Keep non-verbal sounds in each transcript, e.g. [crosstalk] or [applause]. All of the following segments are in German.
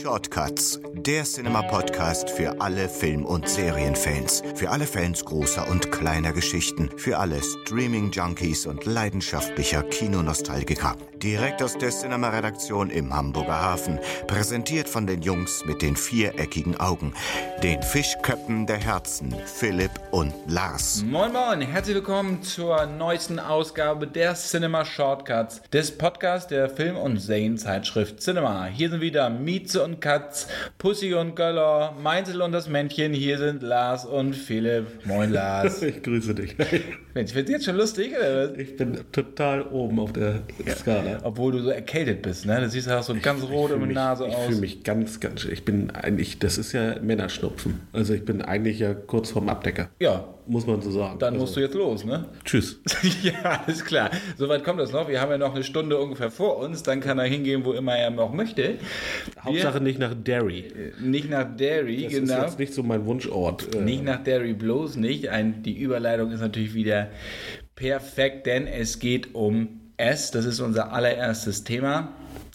Shortcuts, der Cinema-Podcast für alle Film- und Serienfans, für alle Fans großer und kleiner Geschichten, für alle Streaming-Junkies und leidenschaftlicher Kinonostalgiker. Direkt aus der Cinema-Redaktion im Hamburger Hafen, präsentiert von den Jungs mit den viereckigen Augen, den Fischköppen der Herzen, Philipp und Lars. Moin Moin, herzlich willkommen zur neuesten Ausgabe der Cinema Shortcuts, des Podcasts der Film- und Serienzeitschrift Cinema. Hier sind wieder Mieze und Katz, Pussy und Göller, Meinzel und das Männchen. Hier sind Lars und Philipp. Moin Lars. [laughs] Ich grüße dich. Mensch, findest du jetzt schon lustig, oder was? Ich bin total oben auf der Skala. Obwohl du so erkältet bist, ne? Du siehst ja auch so ganz rot um die Nase ich aus. fühle mich ganz, ganz. Ich bin eigentlich, das ist ja Männerschnupfen. Also ich bin eigentlich ja kurz vorm Abdecker. Ja, Muss man so sagen. dann also, musst du jetzt los, ne? Tschüss. [laughs] ja, alles klar. Soweit kommt das noch. Wir haben ja noch eine Stunde ungefähr vor uns. Dann kann er hingehen, wo immer er noch möchte. Hauptsache nicht nach Derry. Nicht nach Derry, Das genau. ist jetzt nicht so mein Wunschort. Äh, Nicht nach Derry bloß nicht. Ein, die Überleitung ist natürlich wieder perfekt, denn es geht um S. Das ist unser allererstes Thema.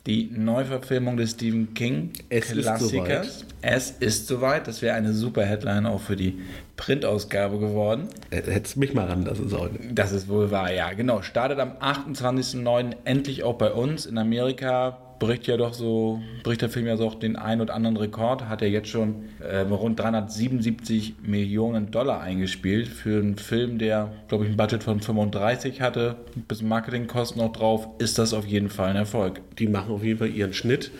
Die Neuverfilmung des Stephen King Es ist Klassikers. Es ist soweit. Das wäre eine super Headline auch für die Printausgabe geworden. äh, Hättest mich mal ranlassen sollen. Das ist wohl wahr, ja. Genau. Startet am 28.09. endlich auch bei uns in Amerika. Bricht ja doch so, bricht der Film ja so auch den ein oder anderen Rekord. Hat er jetzt schon äh, rund 377 Millionen Dollar eingespielt für einen Film, der, glaube ich, ein Budget von 35 hatte. Bisschen Marketingkosten noch drauf. Ist das auf jeden Fall ein Erfolg. Die machen auf jeden Fall ihren Schnitt.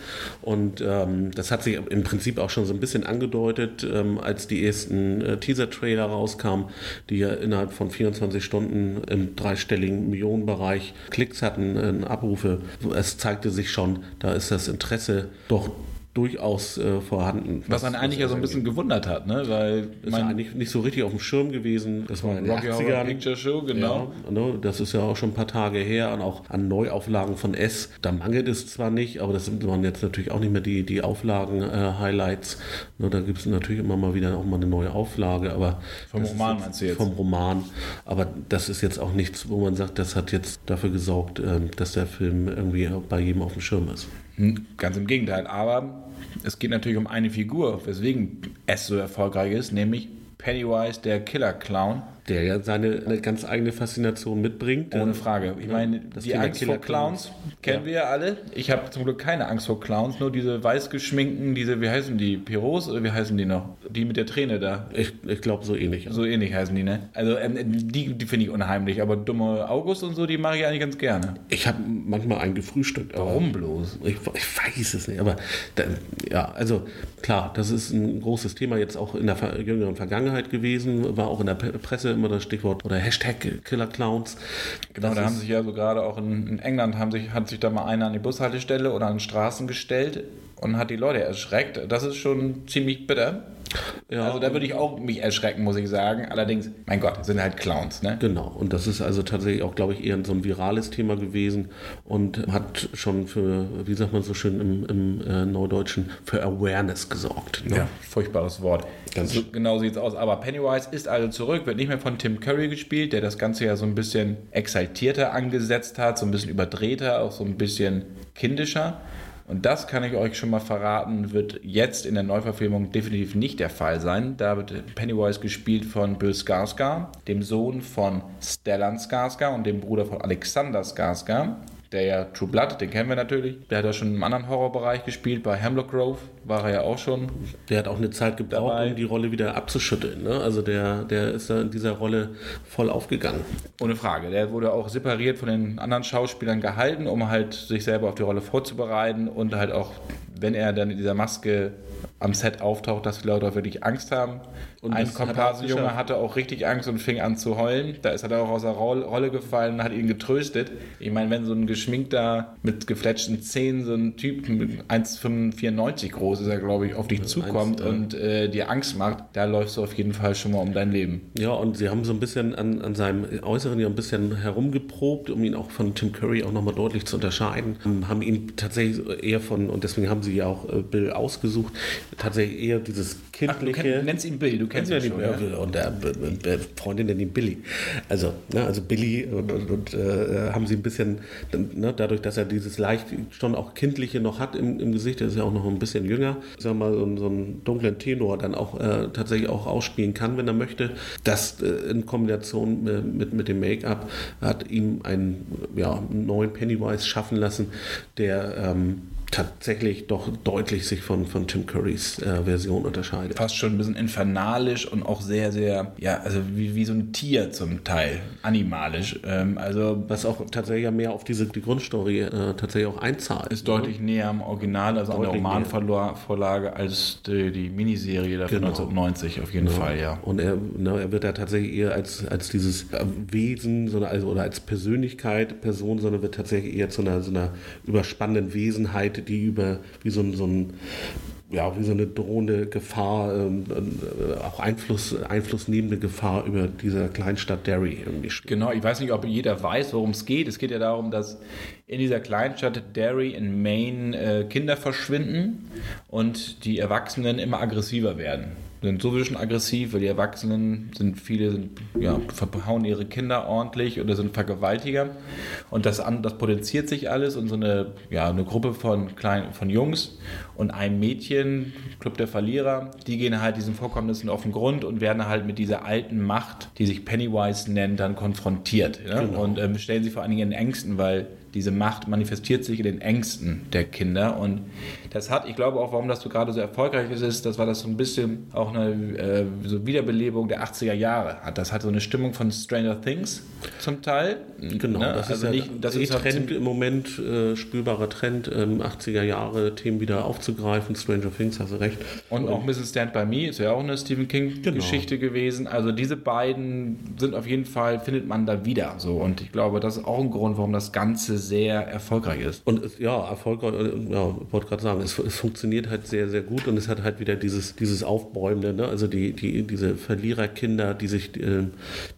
Und ähm, das hat sich im Prinzip auch schon so ein bisschen angedeutet, ähm, als die ersten äh, Teaser-Trailer rauskamen, die ja innerhalb von 24 Stunden im dreistelligen Millionenbereich Klicks hatten, äh, Abrufe. Es zeigte sich schon, da ist das Interesse doch durchaus äh, vorhanden. Was einen eigentlich ja so ein bisschen gewundert hat, ne? Weil, ist ja eigentlich nicht so richtig auf dem Schirm gewesen. Das war in den Rocky Horror 80ern. Picture Show, genau. Ja, ne, das ist ja auch schon ein paar Tage her und auch an Neuauflagen von S. Da mangelt es zwar nicht, aber das sind waren jetzt natürlich auch nicht mehr die, die Auflagen-Highlights. ne, da gibt es natürlich immer mal wieder auch mal eine neue Auflage. Aber Vom Roman meinst du jetzt? Vom Roman. Aber das ist jetzt auch nichts, wo man sagt, das hat jetzt dafür gesorgt, ähm, dass der Film irgendwie bei jedem auf dem Schirm ist. Hm, Ganz im Gegenteil. Aber es geht natürlich um eine Figur, weswegen es so erfolgreich ist, nämlich Pennywise, der Killer-Clown. Der ja seine eine ganz eigene Faszination mitbringt. Ohne Ähm, Frage. Ich meine, das die Thema Angst vor Clowns kennen wir ja alle. Ich habe zum Glück keine Angst vor Clowns, nur diese weiß geschminkten, diese, wie heißen die, Pyros oder wie heißen die noch? Die mit der Träne da. Ich, ich glaube so ähnlich. So ähnlich heißen die, ne? Also ähm, die, die finde ich unheimlich, aber dumme August und so, die mache ich eigentlich ganz gerne. Ich habe manchmal einen gefrühstückt. Warum bloß? Ich, ich weiß es nicht, aber da, ja, also klar, das ist ein großes Thema jetzt auch in der jüngeren Vergangenheit gewesen, war auch in der Presse immer das Stichwort oder Hashtag Killer Clowns. Genau, Das da haben sich ja so gerade auch in, in England haben sich, hat sich da mal einer an die Bushaltestelle oder an Straßen gestellt und hat die Leute erschreckt. Das ist schon ziemlich bitter. Ja, also da würde ich auch mich erschrecken, muss ich sagen. Allerdings, mein Gott, sind halt Clowns, ne? Genau, und das ist also tatsächlich auch, glaube ich, eher so ein virales Thema gewesen und hat schon für, wie sagt man so schön im, im äh, Neudeutschen, für Awareness gesorgt. Ne? Ja, furchtbares Wort. Ganz- so, genau sieht es aus. Aber Pennywise ist also zurück, wird nicht mehr von Tim Curry gespielt, der das Ganze ja so ein bisschen exaltierter angesetzt hat, so ein bisschen überdrehter, auch so ein bisschen kindischer. Und das kann ich euch schon mal verraten, wird jetzt in der Neuverfilmung definitiv nicht der Fall sein. Da wird Pennywise gespielt von Bill Skarsgård, dem Sohn von Stellan Skarsgård und dem Bruder von Alexander Skarsgård. Der ja True Blood, den kennen wir natürlich. Der hat ja schon im anderen Horrorbereich gespielt. Bei Hemlock Grove war er ja auch schon. Der hat auch eine Zeit gebraucht, Dabei. um die Rolle wieder abzuschütteln. Ne? Also der, der ist da in dieser Rolle voll aufgegangen. Ohne Frage. Der wurde auch separiert von den anderen Schauspielern gehalten, um halt sich selber auf die Rolle vorzubereiten und halt auch, wenn er dann in dieser Maske am Set auftaucht, dass die Leute auch wirklich Angst haben. Und Ein hat Komparsenjunge geschafft. hatte auch richtig Angst und fing an zu heulen. Da ist er dann auch aus der Roll- Rolle gefallen und hat ihn getröstet. Ich meine, wenn so ein geschminkter, mit gefletschten Zähnen, so ein Typ mit 1,94 groß ist er, glaube ich, auf dich zukommt eins, ja. und äh, dir Angst macht, da läufst du auf jeden Fall schon mal um dein Leben. Ja, und sie haben so ein bisschen an, an seinem Äußeren ja ein bisschen herumgeprobt, um ihn auch von Tim Curry auch nochmal deutlich zu unterscheiden. Haben ihn tatsächlich eher von, und deswegen haben sie ja auch äh, Bill ausgesucht, tatsächlich eher dieses kindliche. Ach, du, kenn, nennst ihn Billy, du kennst ihn schon. Ja. Und der Freundin nennt ihn Billy. Also, ne, also Billy und, und, und äh, haben sie ein bisschen, ne, dadurch, dass er dieses leicht schon auch kindliche noch hat im, im Gesicht, er ist ja auch noch ein bisschen jünger, sagen wir mal, so, so einen dunklen Tenor dann auch äh, tatsächlich auch ausspielen kann, wenn er möchte. Das äh, in Kombination mit, mit dem Make-up hat ihm einen ja, neuen Pennywise schaffen lassen, der ähm, tatsächlich doch deutlich sich von, von Tim Currys äh, Version unterscheidet. Fast schon ein bisschen infernalisch und auch sehr, sehr, ja, also wie, wie so ein Tier zum Teil, animalisch. Ähm, also Was auch tatsächlich ja mehr auf diese die Grundstory äh, tatsächlich auch einzahlt. Ist deutlich näher am Original, also deutlich an der Romanvorlage als die, die Miniserie da von genau. 1990 auf jeden genau. Fall, ja. Und er, ne, er wird da tatsächlich eher als, als dieses äh, Wesen sondern also, oder als Persönlichkeit, Person, sondern wird tatsächlich eher zu einer, so einer überspannenden Wesenheit die über wie so so ein ja, wie so eine drohende Gefahr, ähm, äh, auch Einfluss, einflussnehmende Gefahr über diese Kleinstadt Derry irgendwie spielt. Genau, ich weiß nicht, ob jeder weiß, worum es geht. Es geht ja darum, dass in dieser Kleinstadt Derry in Maine äh, Kinder verschwinden und die Erwachsenen immer aggressiver werden sind sowieso schon aggressiv, weil die Erwachsenen sind, viele sind, ja, verhauen ihre Kinder ordentlich oder sind Vergewaltiger. Und das, das potenziert sich alles und so eine, ja, eine Gruppe von, kleinen, von Jungs und ein Mädchen, Club der Verlierer, die gehen halt diesen Vorkommnissen auf den Grund und werden halt mit dieser alten Macht, die sich Pennywise nennt, dann konfrontiert. Ja? Genau. Und ähm, stellen sie vor allen Dingen in Ängsten, weil diese Macht manifestiert sich in den Ängsten der Kinder. Und das hat, ich glaube auch, warum das so gerade so erfolgreich ist, das war das so ein bisschen auch eine äh, so Wiederbelebung der 80er Jahre. Das hat so eine Stimmung von Stranger Things zum Teil. Genau, ne? das also ist nicht, das ist halt Trend im Moment, äh, spürbarer Trend, ähm, 80er Jahre Themen wieder aufzugreifen. Stranger Things, hast du recht. Und, Und auch Mrs. Stand By Me ist ja auch eine Stephen King-Geschichte genau. gewesen. Also diese beiden sind auf jeden Fall, findet man da wieder. So. Und ich glaube, das ist auch ein Grund, warum das Ganze sehr erfolgreich ist. Und ja, erfolgreich, ja, wollte gerade sagen, es, es, funktioniert halt sehr, sehr gut und es hat halt wieder dieses, dieses Aufbäumende, ne? also die, die, diese Verliererkinder, die sich äh,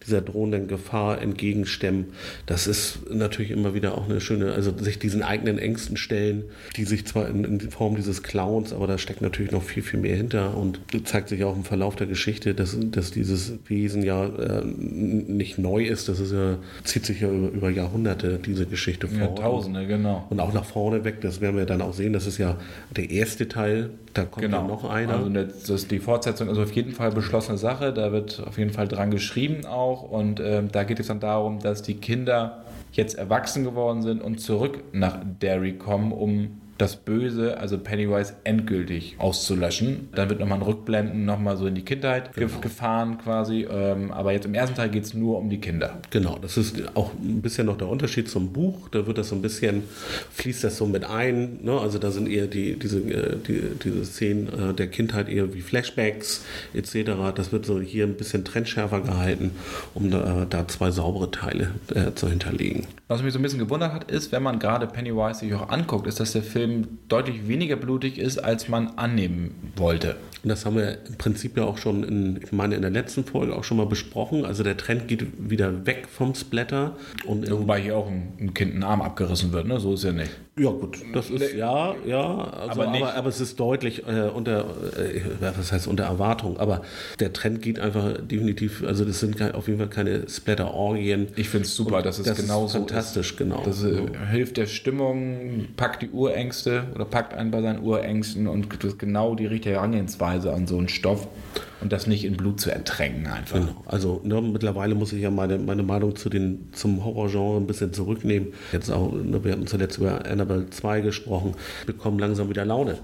dieser drohenden Gefahr entgegenstemmen. Das ist natürlich immer wieder auch eine schöne, also sich diesen eigenen Ängsten stellen, die sich zwar in, in Form dieses Clowns, aber da steckt natürlich noch viel, viel mehr hinter und zeigt sich auch im Verlauf der Geschichte, dass, dass dieses Wesen ja äh, nicht neu ist, das ist ja, zieht sich ja über, über Jahrhunderte, diese Geschichte vor. Jahrtausende, genau. Und auch nach vorne weg, das werden wir dann auch sehen, das ist ja der erste Teil, da kommt genau. dann noch einer. Also das ist die Fortsetzung, also auf jeden Fall beschlossene Sache, da wird auf jeden Fall dran geschrieben auch und äh, da geht es dann darum, dass die Kinder jetzt erwachsen geworden sind und zurück nach Derry kommen, um das Böse, also Pennywise, endgültig auszulöschen. Dann wird nochmal ein Rückblenden nochmal so in die Kindheit genau. gefahren quasi. Ähm, aber jetzt im ersten Teil geht es nur um die Kinder. Genau, das ist auch ein bisschen noch der Unterschied zum Buch. Da wird das so ein bisschen, fließt das so mit ein. Ne? Also da sind eher die, diese, äh, die, diese Szenen äh, der Kindheit eher wie Flashbacks etc. Das wird so hier ein bisschen trennschärfer gehalten, um da, da zwei saubere Teile äh, zu hinterlegen. Was mich so ein bisschen gewundert hat, ist, wenn man gerade Pennywise sich auch anguckt, ist, dass der Film Film deutlich weniger blutig ist, als man annehmen wollte. Und das haben wir im Prinzip ja auch schon in, ich meine, in der letzten Folge auch schon mal besprochen. Also der Trend geht wieder weg vom Splatter. Und Wobei hier auch ein, ein Kind einen Arm abgerissen wird, ne? So ist ja nicht. Ja, gut, das ist ja, ja, also, aber, aber, aber, es ist deutlich äh, unter, äh, was heißt unter Erwartung, aber der Trend geht einfach definitiv, also das sind auf jeden Fall keine Splatter-Orgien. Ich finde es super, dass es das genau ist fantastisch, genau. Das äh, hilft der Stimmung, packt die Urängste oder packt einen bei seinen Urängsten und das ist genau die richtige Herangehensweise an so einen Stoff und das nicht in Blut zu ertränken einfach. Genau. Also ne, mittlerweile muss ich ja meine, meine Meinung zu den, zum Horrorgenre ein bisschen zurücknehmen. Jetzt auch, ne, wir hatten zuletzt über Annabelle 2 gesprochen, bekommen langsam wieder Laune,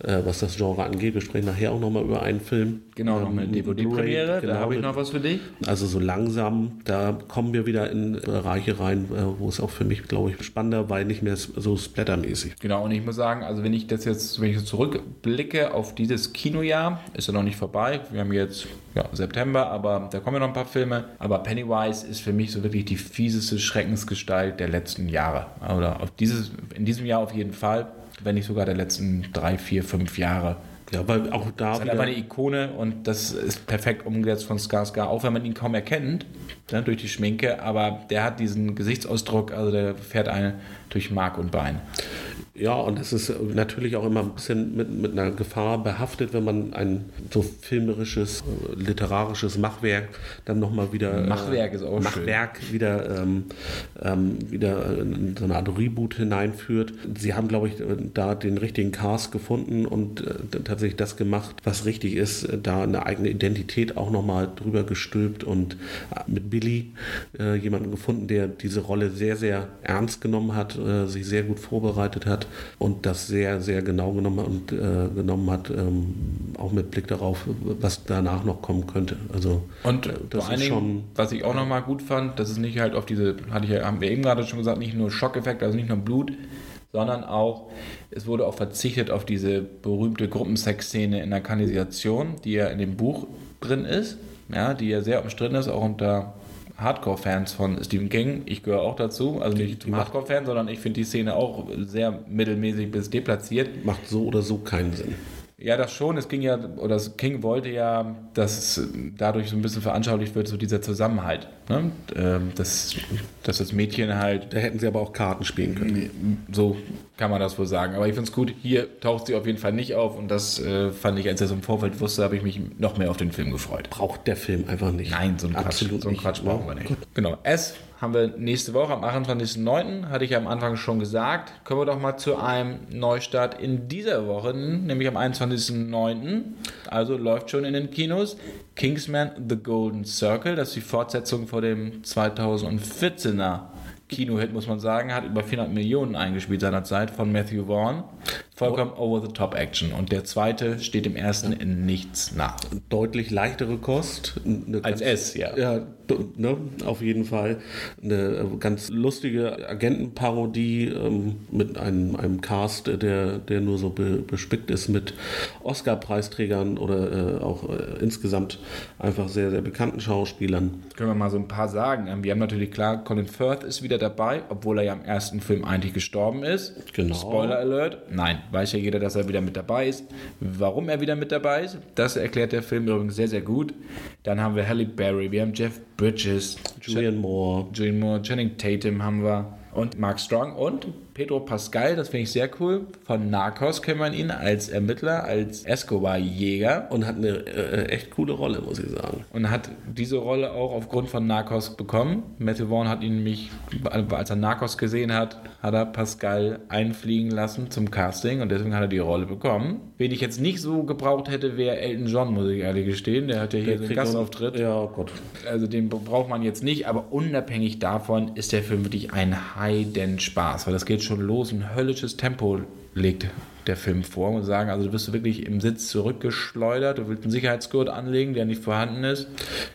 äh, was das Genre angeht. Wir sprechen nachher auch nochmal über einen Film. Genau, ähm, noch eine DVD-Premiere, genau, da habe ich noch was für dich. Also so langsam, da kommen wir wieder in Bereiche rein, äh, wo es auch für mich, glaube ich, spannender, weil nicht mehr so splattermäßig. Genau, und ich muss sagen, also wenn ich das jetzt, wenn ich zurückblicke auf dieses Kinojahr, ist ja noch nicht vorbei, wir haben jetzt ja, September, aber da kommen ja noch ein paar Filme. Aber Pennywise ist für mich so wirklich die fieseste Schreckensgestalt der letzten Jahre. Oder auf dieses, in diesem Jahr auf jeden Fall, wenn nicht sogar der letzten drei, vier, fünf Jahre. Ja, weil auch da. Das ist halt eine Ikone und das ist perfekt umgesetzt von Skarsgård, auch wenn man ihn kaum erkennt, ne, durch die Schminke, aber der hat diesen Gesichtsausdruck, also der fährt einen durch Mark und Bein. Ja, und es ist natürlich auch immer ein bisschen mit, mit einer Gefahr behaftet, wenn man ein so filmerisches, äh, literarisches Machwerk dann nochmal wieder. Machwerk ist auch Machwerk schön. wieder, ähm, ähm, wieder in so eine Art Reboot hineinführt. Sie haben, glaube ich, da den richtigen Cast gefunden und äh, tatsächlich das gemacht, was richtig ist, da eine eigene Identität auch nochmal drüber gestülpt und äh, mit Billy äh, jemanden gefunden, der diese Rolle sehr, sehr ernst genommen hat, äh, sich sehr gut vorbereitet hat und das sehr, sehr genau genommen, und, äh, genommen hat, ähm, auch mit Blick darauf, was danach noch kommen könnte. Also und äh, das vor allen Dingen, was ich auch nochmal gut fand, dass es nicht halt auf diese, hatte ich ja, haben wir eben gerade schon gesagt, nicht nur Schockeffekt, also nicht nur Blut, sondern auch, es wurde auch verzichtet auf diese berühmte Gruppensexszene in der Kanalisation, die ja in dem Buch drin ist, ja, die ja sehr umstritten ist, auch unter Hardcore-Fans von Stephen King. Ich gehöre auch dazu, also nicht zum Hardcore-Fan, sondern ich finde die Szene auch sehr mittelmäßig bis deplatziert. Macht so oder so keinen Sinn. Ja, das schon. Es ging ja, oder King wollte ja, dass dadurch so ein bisschen veranschaulicht wird, so dieser Zusammenhalt. Ne? Ähm, dass, dass das Mädchen halt. Da hätten sie aber auch Karten spielen können. So kann man das wohl sagen. Aber ich finde es gut, hier taucht sie auf jeden Fall nicht auf und das äh, fand ich, als er so im Vorfeld wusste, habe ich mich noch mehr auf den Film gefreut. Braucht der Film einfach nicht. Nein, so ein Quatsch, Absolut so ein Quatsch brauchen wir nicht. Genau. S haben wir nächste Woche am 28.09. Hatte ich ja am Anfang schon gesagt. Kommen wir doch mal zu einem Neustart in dieser Woche, nämlich am 21.09. Also läuft schon in den Kinos. Kingsman The Golden Circle, das ist die Fortsetzung vor dem 2014er Kinohit, muss man sagen, hat über 400 Millionen eingespielt seinerzeit von Matthew Vaughn. Vollkommen Over-the-Top-Action. Und der zweite steht dem ersten in nichts nach. Deutlich leichtere Kost. Als S, ja. Ja, ne, auf jeden Fall. Eine ganz lustige Agentenparodie ähm, mit einem, einem Cast, der, der nur so be, bespickt ist mit Oscar-Preisträgern oder äh, auch äh, insgesamt einfach sehr, sehr bekannten Schauspielern. Können wir mal so ein paar sagen. Ähm, wir haben natürlich klar, Colin Firth ist wieder dabei, obwohl er ja im ersten Film eigentlich gestorben ist. Genau. Spoiler Alert. Nein, weiß ja jeder, dass er wieder mit dabei ist. Warum er wieder mit dabei ist, das erklärt der Film übrigens sehr, sehr gut. Dann haben wir Halle Berry, wir haben Jeff Bridges, Julian Moore, Julian Moore, Channing Tatum haben wir und Mark Strong und Pedro Pascal, das finde ich sehr cool. Von Narcos kennt man ihn als Ermittler, als Escobar-Jäger. Und hat eine äh, echt coole Rolle, muss ich sagen. Und hat diese Rolle auch aufgrund von Narcos bekommen. Matthew Vaughn hat ihn nämlich, als er Narcos gesehen hat, hat er Pascal einfliegen lassen zum Casting und deswegen hat er die Rolle bekommen. Wen ich jetzt nicht so gebraucht hätte, wäre Elton John, muss ich ehrlich gestehen. Der hat ja hier so einen Gastauftritt. Ja, Gott. Also den braucht man jetzt nicht, aber unabhängig davon ist der Film wirklich ein Heiden-Spaß, weil das geht schon los, ein höllisches Tempo legt der Film vor und sagen, also du wirst wirklich im Sitz zurückgeschleudert, du willst einen Sicherheitsgurt anlegen, der nicht vorhanden ist.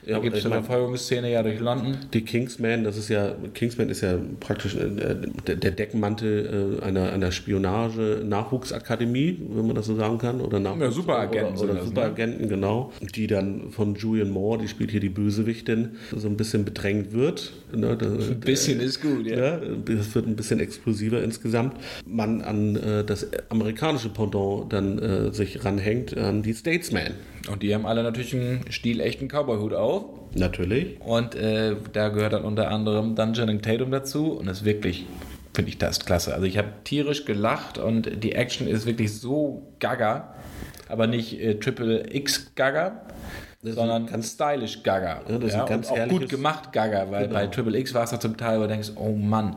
Da gibt es eine Verfolgungsszene ja durch London. Die Kingsman, das ist ja, Kingsman ist ja praktisch äh, der Deckmantel äh, einer, einer Spionage-Nachwuchsakademie, wenn man das so sagen kann. Oder Nachwuchs ja, Superagenten. Oder, oder ne? Superagenten, ne? genau. Die dann von Julian Moore, die spielt hier die Bösewichtin, so ein bisschen bedrängt wird. Ne? ein bisschen ist gut, ja. ja. Das wird ein bisschen explosiver insgesamt. Man an äh, das amerikanische Pendant dann äh, sich ranhängt, an die Statesman. Und die haben alle natürlich einen stilechten Cowboy-Hut auf. Natürlich. Und äh, da gehört dann unter anderem dann Channing Tatum dazu und ist wirklich finde ich das klasse. Also ich habe tierisch gelacht und die Action ist wirklich so gaga, aber nicht äh, Triple X gaga, sondern ganz stylisch gaga. Ja, das ja, ist ganz auch gut gemacht gaga, weil genau. bei Triple X war es da zum Teil, wo du denkst, oh Mann,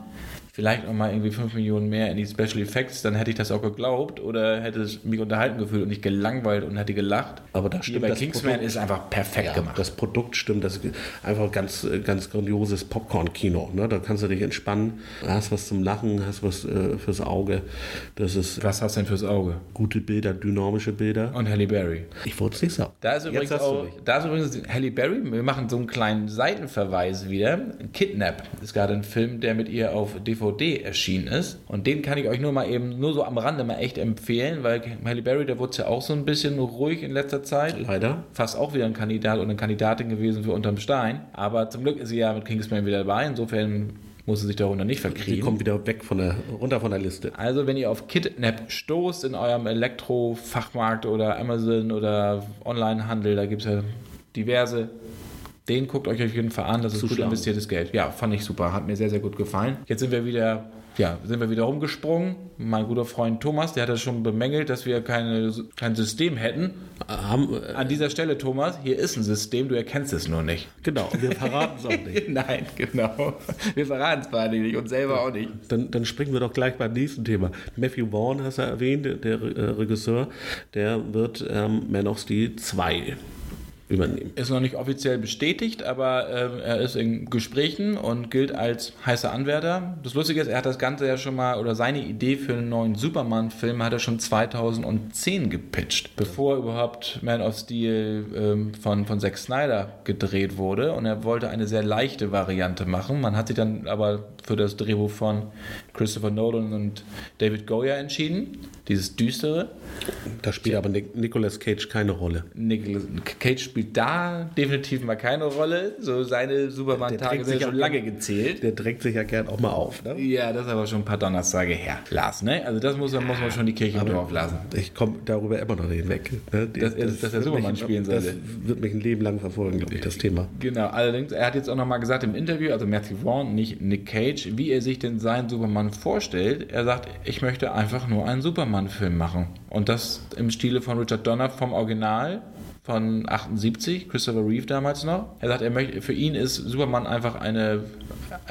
vielleicht noch mal irgendwie 5 Millionen mehr in die Special Effects, dann hätte ich das auch geglaubt oder hätte es mich unterhalten gefühlt und nicht gelangweilt und hätte gelacht. Aber da stimmt bei Kingsman Produkt, ist einfach perfekt ja, gemacht. Das Produkt stimmt, das ist einfach ganz, ganz grandioses Popcorn-Kino. Ne? Da kannst du dich entspannen, hast was zum Lachen, hast was äh, fürs Auge. Das ist was hast du denn fürs Auge? Gute Bilder, dynamische Bilder. Und Halle Berry. Ich wollte es nicht sagen. Da ist übrigens auch, da ist übrigens Halle Berry. Wir machen so einen kleinen Seitenverweis wieder. Kidnap ist gerade ein Film, der mit ihr auf DVD DVD erschienen ist. Und den kann ich euch nur mal eben, nur so am Rande mal echt empfehlen, weil Halle Berry, der wurde ja auch so ein bisschen ruhig in letzter Zeit. Leider. Fast auch wieder ein Kandidat oder eine Kandidatin gewesen für Unterm Stein. Aber zum Glück ist sie ja mit Kingsman wieder dabei. Insofern muss sie sich darunter nicht verkriegen. Die kommt wieder weg von der, runter von der Liste. Also wenn ihr auf Kidnap stoßt in eurem Elektrofachmarkt oder Amazon oder Onlinehandel, da gibt es ja diverse den guckt euch auf jeden Fall an, das ist gut investiertes Geld. Ja, fand ich super, hat mir sehr, sehr gut gefallen. Jetzt sind wir wieder ja, sind wir wieder rumgesprungen. Mein guter Freund Thomas, der hat das schon bemängelt, dass wir keine, kein System hätten. Haben, äh, An dieser Stelle, Thomas, hier ist ein System, du erkennst es nur nicht. genau, wir verraten es auch [laughs] nicht. Nein, genau. Wir verraten es beide nicht und selber auch nicht. Dann, dann springen wir doch gleich beim nächsten Thema. Matthew Vaughn hast du erwähnt, der äh, Regisseur, der wird ähm, Man of Steel 2 übernehmen. Ist noch nicht offiziell bestätigt, aber äh, er ist in Gesprächen und gilt als heißer Anwärter. Das Lustige ist, er hat das Ganze ja schon mal, oder seine Idee für einen neuen Superman-Film hat er schon 2010 gepitcht, bevor überhaupt Man of Steel ähm, von, von Zack Snyder gedreht wurde. Und er wollte eine sehr leichte Variante machen. Man hat sich dann aber für das Drehbuch von Christopher Nolan und David Goya entschieden. Dieses düstere. Da spielt aber Nic Nicolas Cage keine Rolle. Nicolas Cage spielt da definitiv mal keine Rolle. So seine Superman-Tage sind schon ja- lange gezählt. Der drängt sich ja gern auch mal auf. Ne? Ja, das ist aber schon ein paar Donnerstage her. Lars, ne? Also das muss, muss man schon die Kirche im Dorf lassen. Ich komme darüber immer noch nicht hinweg. Ne? Die- Dass er- dass er Superman mich- spielen Das sollte. wird mich ein Leben lang verfolgen, glaube ich, das Thema. Genau, allerdings, er hat jetzt auch nochmal gesagt im Interview, also Matthew Vaughn, nicht Nick Cage, wie er sich denn seinen Superman vorstellt. Er sagt, ich möchte einfach nur einen Superman-Film machen. Und das im Stile von Richard Donner vom Original von 78, Christopher Reeve damals noch. Er sagt, er möchte, für ihn ist Superman einfach eine,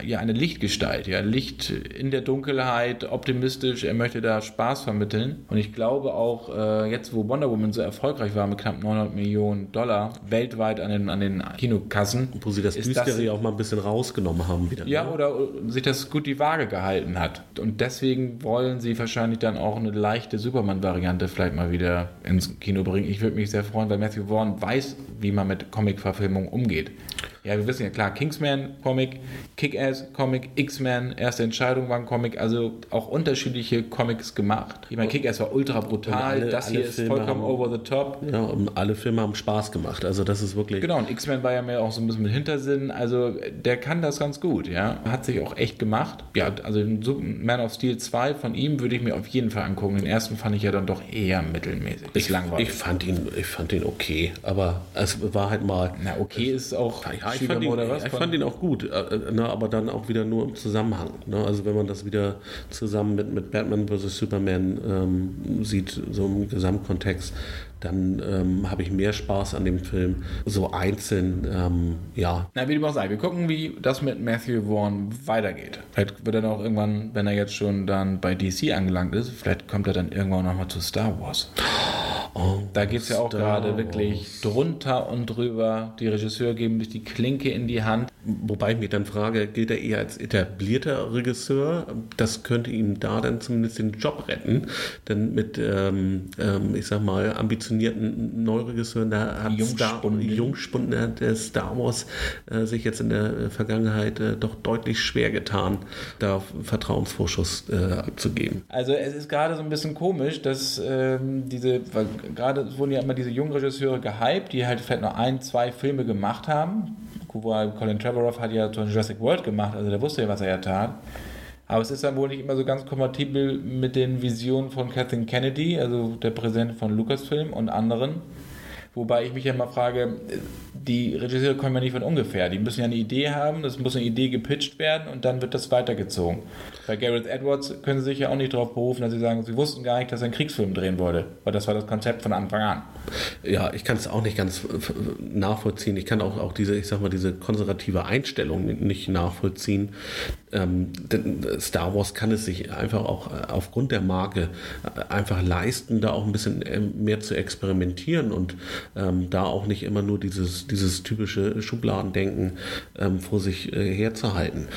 ja, eine Lichtgestalt, ja, Licht in der Dunkelheit, optimistisch, er möchte da Spaß vermitteln. Und ich glaube auch, äh, jetzt wo Wonder Woman so erfolgreich war mit knapp 900 Millionen Dollar weltweit an den, an den Kinokassen, Wo sie das das- auch mal ein bisschen rausgenommen haben wieder. ja, ne? oder sich das gut die Waage gehalten hat. Und deswegen wollen sie wahrscheinlich dann auch eine leichte Superman-Variante vielleicht mal wieder ins Kino bringen. Ich würde mich sehr freuen, weil Matthew Vaughn weiß, wie man mit Comic-Verfilmung umgeht. Ja, wir wissen ja klar, Kingsman-Comic, Kick-Ass-Comic, X-Men, Erste Entscheidung war ein Comic, also auch unterschiedliche Comics gemacht. Ich meine, Kick-Ass war ultra brutal, alle- das hier ist Filme vollkommen haben- over the top. Ja, und alle Filme haben Spaß gemacht. Also das ist wirklich. Genau, und X-Men war ja mehr auch so ein bisschen mit Hintersinn. Also der kann das ganz gut, ja. Hat sich auch echt gemacht. Ja, also Man of Steel 2 von ihm würde ich mir auf jeden Fall angucken. Den ersten fand ich ja dann doch eher mittelmäßig. Bis langweilig. Ich fand ihn, ich fand ihn okay, aber es war halt mal. Na, okay ist auch Ja, ich fand, ihn, Schwiegermutter, was? ich fand ihn auch gut, äh, ne, aber dann auch wieder nur im Zusammenhang. Ne? Also wenn man das wieder zusammen mit, mit Batman vs. Superman ähm, sieht, so im Gesamtkontext, dann ähm, habe ich mehr Spaß an dem Film. So einzeln, ähm, ja. Na, wie dem auch sei, wir gucken, wie das mit Matthew Vaughn weitergeht. Vielleicht wird er noch irgendwann, wenn er jetzt schon dann bei DC angelangt ist, vielleicht kommt er dann irgendwann nochmal zu Star Wars. Oh, Da geht es ja auch Star gerade wirklich drunter und drüber. Die Regisseure geben sich die Klinke in die Hand. Wobei ich mich dann frage, gilt er eher als etablierter Regisseur? Das könnte ihm da dann zumindest den Job retten. Denn mit, ähm, ähm, ich sag mal, ambitionierten Neuregisseuren, da hat Star, Jungspunden. Jungspunden hat der Star Wars äh, sich jetzt in der Vergangenheit äh, doch deutlich schwer getan, da Vertrauensvorschuss äh, abzugeben. Also es ist gerade so ein bisschen komisch, dass ähm, diese, gerade wurden ja immer diese jungen Regisseure gehypt, die halt vielleicht noch ein, zwei Filme gemacht haben. Colin Trevorrow hat ja so Jurassic World gemacht, also der wusste ja, was er ja tat. Aber es ist dann wohl nicht immer so ganz kompatibel mit den Visionen von Kathleen Kennedy, also der Präsident von Lucasfilm und anderen. Wobei ich mich ja mal frage, die Regisseure kommen ja nicht von ungefähr. Die müssen ja eine Idee haben, das muss eine Idee gepitcht werden und dann wird das weitergezogen. Bei Gareth Edwards können sie sich ja auch nicht darauf berufen, dass sie sagen, sie wussten gar nicht, dass er einen Kriegsfilm drehen wollte. Weil das war das Konzept von Anfang an. Ja, ich kann es auch nicht ganz äh, nachvollziehen. Ich kann auch, auch diese, ich sag mal, diese konservative Einstellung nicht nachvollziehen. Ähm, denn Star Wars kann es sich einfach auch äh, aufgrund der Marke äh, einfach leisten, da auch ein bisschen ähm, mehr zu experimentieren und ähm, da auch nicht immer nur dieses, dieses typische Schubladendenken ähm, vor sich äh, herzuhalten.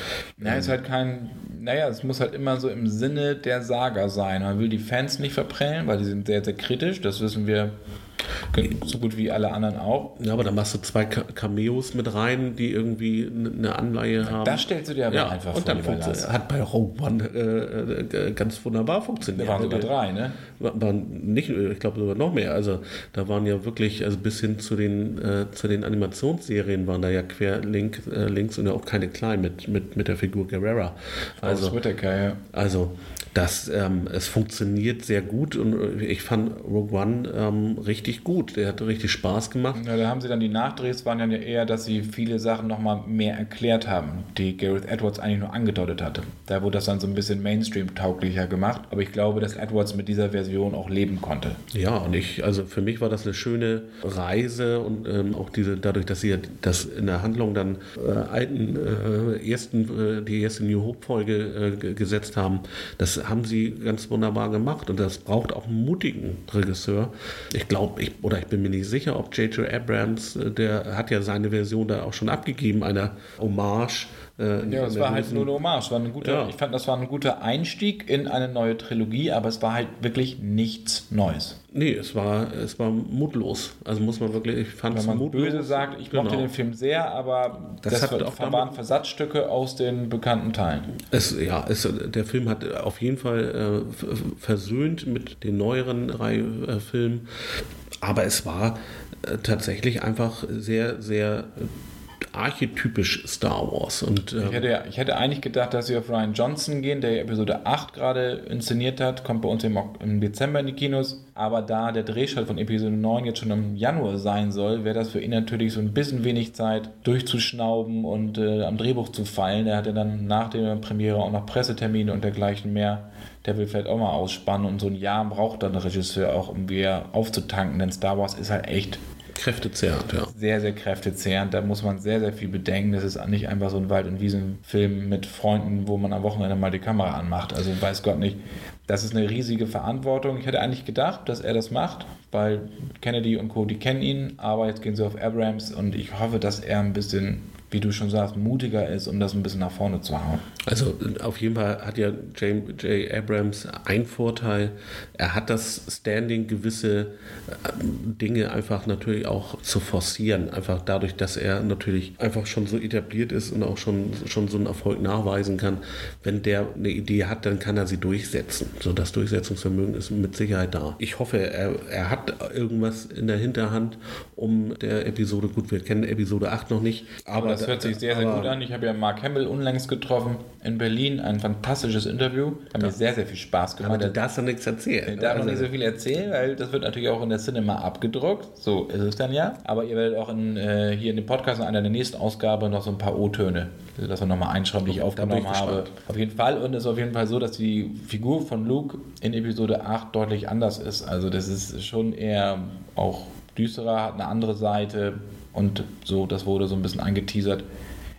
Ja, ist halt kein, naja, es muss halt immer so im Sinne der Saga sein. Man will die Fans nicht verprellen, weil die sind sehr, sehr kritisch. Das wissen wir so gut wie alle anderen auch. Ja, aber dann machst du zwei Ca- Cameos mit rein, die irgendwie eine Anleihe haben. Das stellst du dir aber ja, einfach und vor, dann funktioniert- Lars. hat bei Rogue One äh, äh, ganz wunderbar funktioniert. Da waren sogar Der- drei, ne? War- Waren nicht, ich glaube sogar noch mehr. Also da waren ja wirklich, also bis hin zu den, äh, zu den Animationsserien waren da ja querlink, äh, links und ja auch keine kleinen mit, mit, mit der Figur Guerrera. Also, Also, Whittaker, ja. also das, ähm, es funktioniert sehr gut und äh, ich fand Rogue One ähm, richtig gut. gut. Der hat richtig Spaß gemacht. Ja, da haben sie dann die Nachdrehs waren ja eher, dass sie viele Sachen nochmal mehr erklärt haben, die Gareth Edwards eigentlich nur angedeutet hatte. Da wurde das dann so ein bisschen Mainstream-tauglicher gemacht. Aber ich glaube, dass Edwards mit dieser Version auch leben konnte. Ja, und ich, also für mich war das eine schöne Reise und ähm, auch diese, dadurch, dass sie ja das in der Handlung dann äh, alten, äh, ersten, äh, die erste New Hope-Folge äh, gesetzt haben, das haben sie ganz wunderbar gemacht und das braucht auch einen mutigen Regisseur. Ich glaube, ich, oder ich bin mir nicht sicher, ob J.J. Abrams, äh, der hat ja seine Version da auch schon abgegeben, einer Hommage äh, ja, es war halt nur eine Hommage. War ein guter, ja. Ich fand, das war ein guter Einstieg in eine neue Trilogie, aber es war halt wirklich nichts Neues. Nee, es war, es war mutlos. Also muss man wirklich, ich fand Wenn man mutlos. böse sagt, ich genau. mochte den Film sehr, aber das, das hat auch waren Versatzstücke aus den bekannten Teilen. Es, ja, es, der Film hat auf jeden Fall äh, versöhnt mit den neueren drei äh, Filmen, aber es war äh, tatsächlich einfach sehr, sehr archetypisch Star Wars. Und, ähm, ich, hätte, ich hätte eigentlich gedacht, dass sie auf Ryan Johnson gehen, der Episode 8 gerade inszeniert hat, kommt bei uns im, im Dezember in die Kinos. Aber da der Drehstart von Episode 9 jetzt schon im Januar sein soll, wäre das für ihn natürlich so ein bisschen wenig Zeit durchzuschnauben und äh, am Drehbuch zu fallen. Er hatte dann nach der Premiere auch noch Pressetermine und dergleichen mehr. Der will vielleicht auch mal ausspannen und so ein Jahr braucht dann der Regisseur auch, um wieder aufzutanken, denn Star Wars ist halt echt Kräftezehrend, ja. Sehr, sehr kräftezehrend. Da muss man sehr, sehr viel bedenken. Das ist nicht einfach so ein Wald- und Wiesenfilm mit Freunden, wo man am Wochenende mal die Kamera anmacht. Also weiß Gott nicht. Das ist eine riesige Verantwortung. Ich hätte eigentlich gedacht, dass er das macht, weil Kennedy und Co., die kennen ihn, aber jetzt gehen sie auf Abrams und ich hoffe, dass er ein bisschen wie du schon sagst, mutiger ist, um das ein bisschen nach vorne zu hauen. Also auf jeden Fall hat ja J. Abrams einen Vorteil. Er hat das Standing, gewisse äh, Dinge einfach natürlich auch zu forcieren. Einfach dadurch, dass er natürlich einfach schon so etabliert ist und auch schon, schon so einen Erfolg nachweisen kann. Wenn der eine Idee hat, dann kann er sie durchsetzen. So das Durchsetzungsvermögen ist mit Sicherheit da. Ich hoffe, er, er hat irgendwas in der Hinterhand, um der Episode, gut, wir kennen Episode 8 noch nicht, aber das hört sich sehr, sehr gut an. Ich habe ja Mark Hamill unlängst getroffen in Berlin. Ein fantastisches Interview. Hat mir sehr, sehr viel Spaß gemacht. Aber du darfst doch nichts erzählen. Ich darf also. noch nicht so viel erzählen, weil das wird natürlich auch in der Cinema abgedruckt. So ist es dann ja. Aber ihr werdet auch in, äh, hier in dem Podcast in einer der nächsten Ausgabe noch so ein paar O-Töne, dass wir nochmal einschreiben, die ich aufgenommen habe. Auf jeden Fall. Und es ist auf jeden Fall so, dass die Figur von Luke in Episode 8 deutlich anders ist. Also das ist schon eher auch düsterer, hat eine andere Seite und so, das wurde so ein bisschen angeteasert.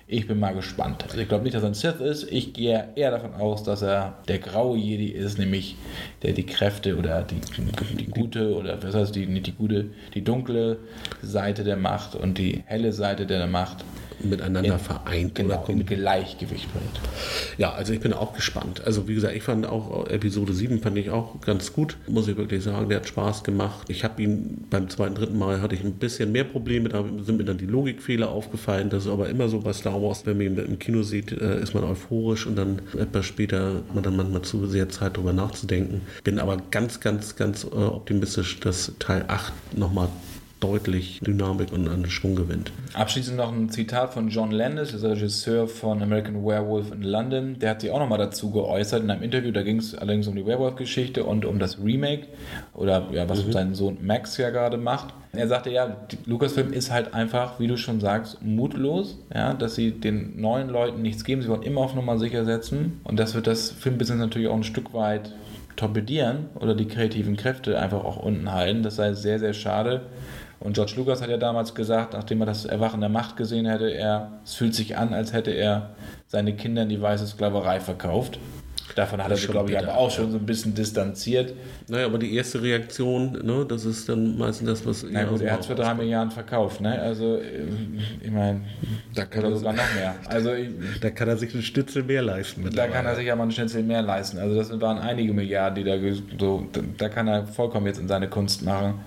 Ich bin mal gespannt. Also ich glaube nicht, dass er ein Sith ist. Ich gehe eher davon aus, dass er der graue Jedi ist, nämlich der die Kräfte oder die, die gute oder was heißt die, nicht die gute, die dunkle Seite der Macht und die helle Seite der Macht miteinander in, vereint genau, oder in Gleichgewicht bringt. Ja, also ich bin auch gespannt. Also wie gesagt, ich fand auch Episode 7 fand ich auch ganz gut, muss ich wirklich sagen. Der hat Spaß gemacht. Ich habe ihn beim zweiten, dritten Mal hatte ich ein bisschen mehr Probleme, da sind mir dann die Logikfehler aufgefallen. Das ist aber immer so bei Star Wars, wenn man ihn im Kino sieht, äh, ist man euphorisch und dann etwas später hat man dann manchmal zu sehr Zeit darüber nachzudenken. Bin aber ganz, ganz, ganz äh, optimistisch, dass Teil 8 nochmal deutlich Dynamik und an Schwung gewinnt. Abschließend noch ein Zitat von John Landis, der Regisseur von American Werewolf in London. Der hat sich auch nochmal dazu geäußert in einem Interview. Da ging es allerdings um die Werewolf-Geschichte und um das Remake oder ja, was mhm. sein Sohn Max ja gerade macht. Er sagte ja, Lucasfilm ist halt einfach, wie du schon sagst, mutlos, ja, dass sie den neuen Leuten nichts geben. Sie wollen immer auf Nummer sicher setzen und das wird das Filmbusiness natürlich auch ein Stück weit torpedieren oder die kreativen Kräfte einfach auch unten halten. Das sei sehr, sehr schade. Und George Lucas hat ja damals gesagt, nachdem er das Erwachen der Macht gesehen hätte, er, es fühlt sich an, als hätte er seine Kinder in die weiße Sklaverei verkauft. Davon hat er sich, glaube ich, aber auch schon so ein bisschen distanziert. Naja, aber die erste Reaktion, ne, das ist dann meistens das, was. Na gut, er hat es für drei Milliarden verkauft, ne? Also, äh, ich meine, da kann er sogar noch mehr. [laughs] Also, ich, da kann er sich einen Schnitzel mehr leisten. Da kann er sich ja mal einen Schnitzel mehr leisten. Also, das waren einige Milliarden, die da so. Da kann er vollkommen jetzt in seine Kunst machen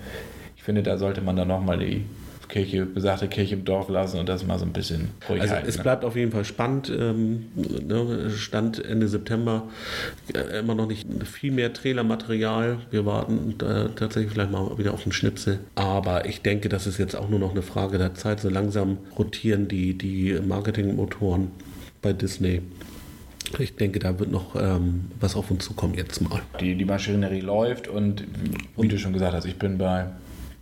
finde, da sollte man dann nochmal die Kirche, besagte Kirche im Dorf lassen und das mal so ein bisschen ruhig Also halten, es ne? bleibt auf jeden Fall spannend. Ähm, ne, Stand Ende September äh, immer noch nicht viel mehr Trailermaterial. Wir warten äh, tatsächlich vielleicht mal wieder auf den Schnipsel. Aber ich denke, das ist jetzt auch nur noch eine Frage der Zeit. So langsam rotieren die, die Marketingmotoren bei Disney. Ich denke, da wird noch ähm, was auf uns zukommen jetzt mal. Die, die Maschinerie läuft und wie und, du schon gesagt hast, ich bin bei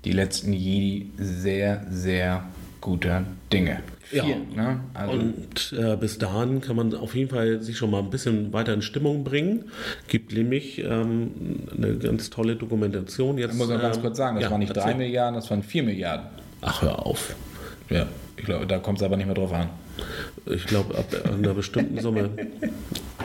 die letzten Jedi sehr, sehr guter Dinge. Ja. Vier, ne? also, Und äh, bis dahin kann man auf jeden Fall sich schon mal ein bisschen weiter in Stimmung bringen. Gibt nämlich ähm, eine ganz tolle Dokumentation. Jetzt, ich muss noch ganz ähm, kurz sagen, das ja, waren nicht drei erzähl. Milliarden, das waren vier Milliarden. Ach, hör auf. Ja, ich glaube, da kommt es aber nicht mehr drauf an. Ich glaube, ab einer bestimmten Summe.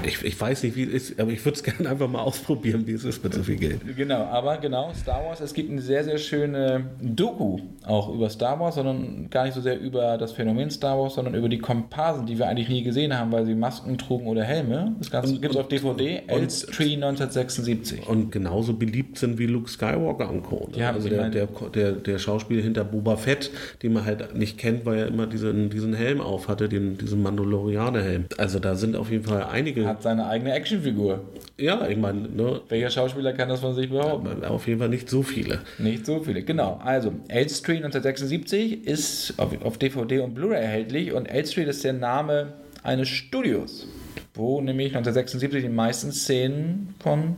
Ich, ich weiß nicht, wie es ist, aber ich würde es gerne einfach mal ausprobieren, wie es ist mit so viel Geld. Genau, aber genau, Star Wars, es gibt eine sehr, sehr schöne Doku auch über Star Wars, sondern gar nicht so sehr über das Phänomen Star Wars, sondern über die Komparsen, die wir eigentlich nie gesehen haben, weil sie Masken trugen oder Helme. Das Ganze gibt es auf DVD, Elstree 1976. Und genauso beliebt sind wie Luke Skywalker und Co. Ne? Ja, also der, der, der, der Schauspieler hinter Boba Fett, den man halt nicht kennt, weil er immer diesen, diesen Helm auf hatte, den, diesen Mandalorianer-Helm. Also da sind auf jeden Fall einige. Hat seine eigene Actionfigur. ja, ich meine, ne, Welcher Schauspieler kann das von sich behaupten? auf jeden Fall nicht so viele. Nicht so viele, genau. Also, Elstree 1976 ist auf, auf DVD und Blu-ray erhältlich und Elstree ist der Name eines Studios, wo nämlich 1976 die meisten Szenen von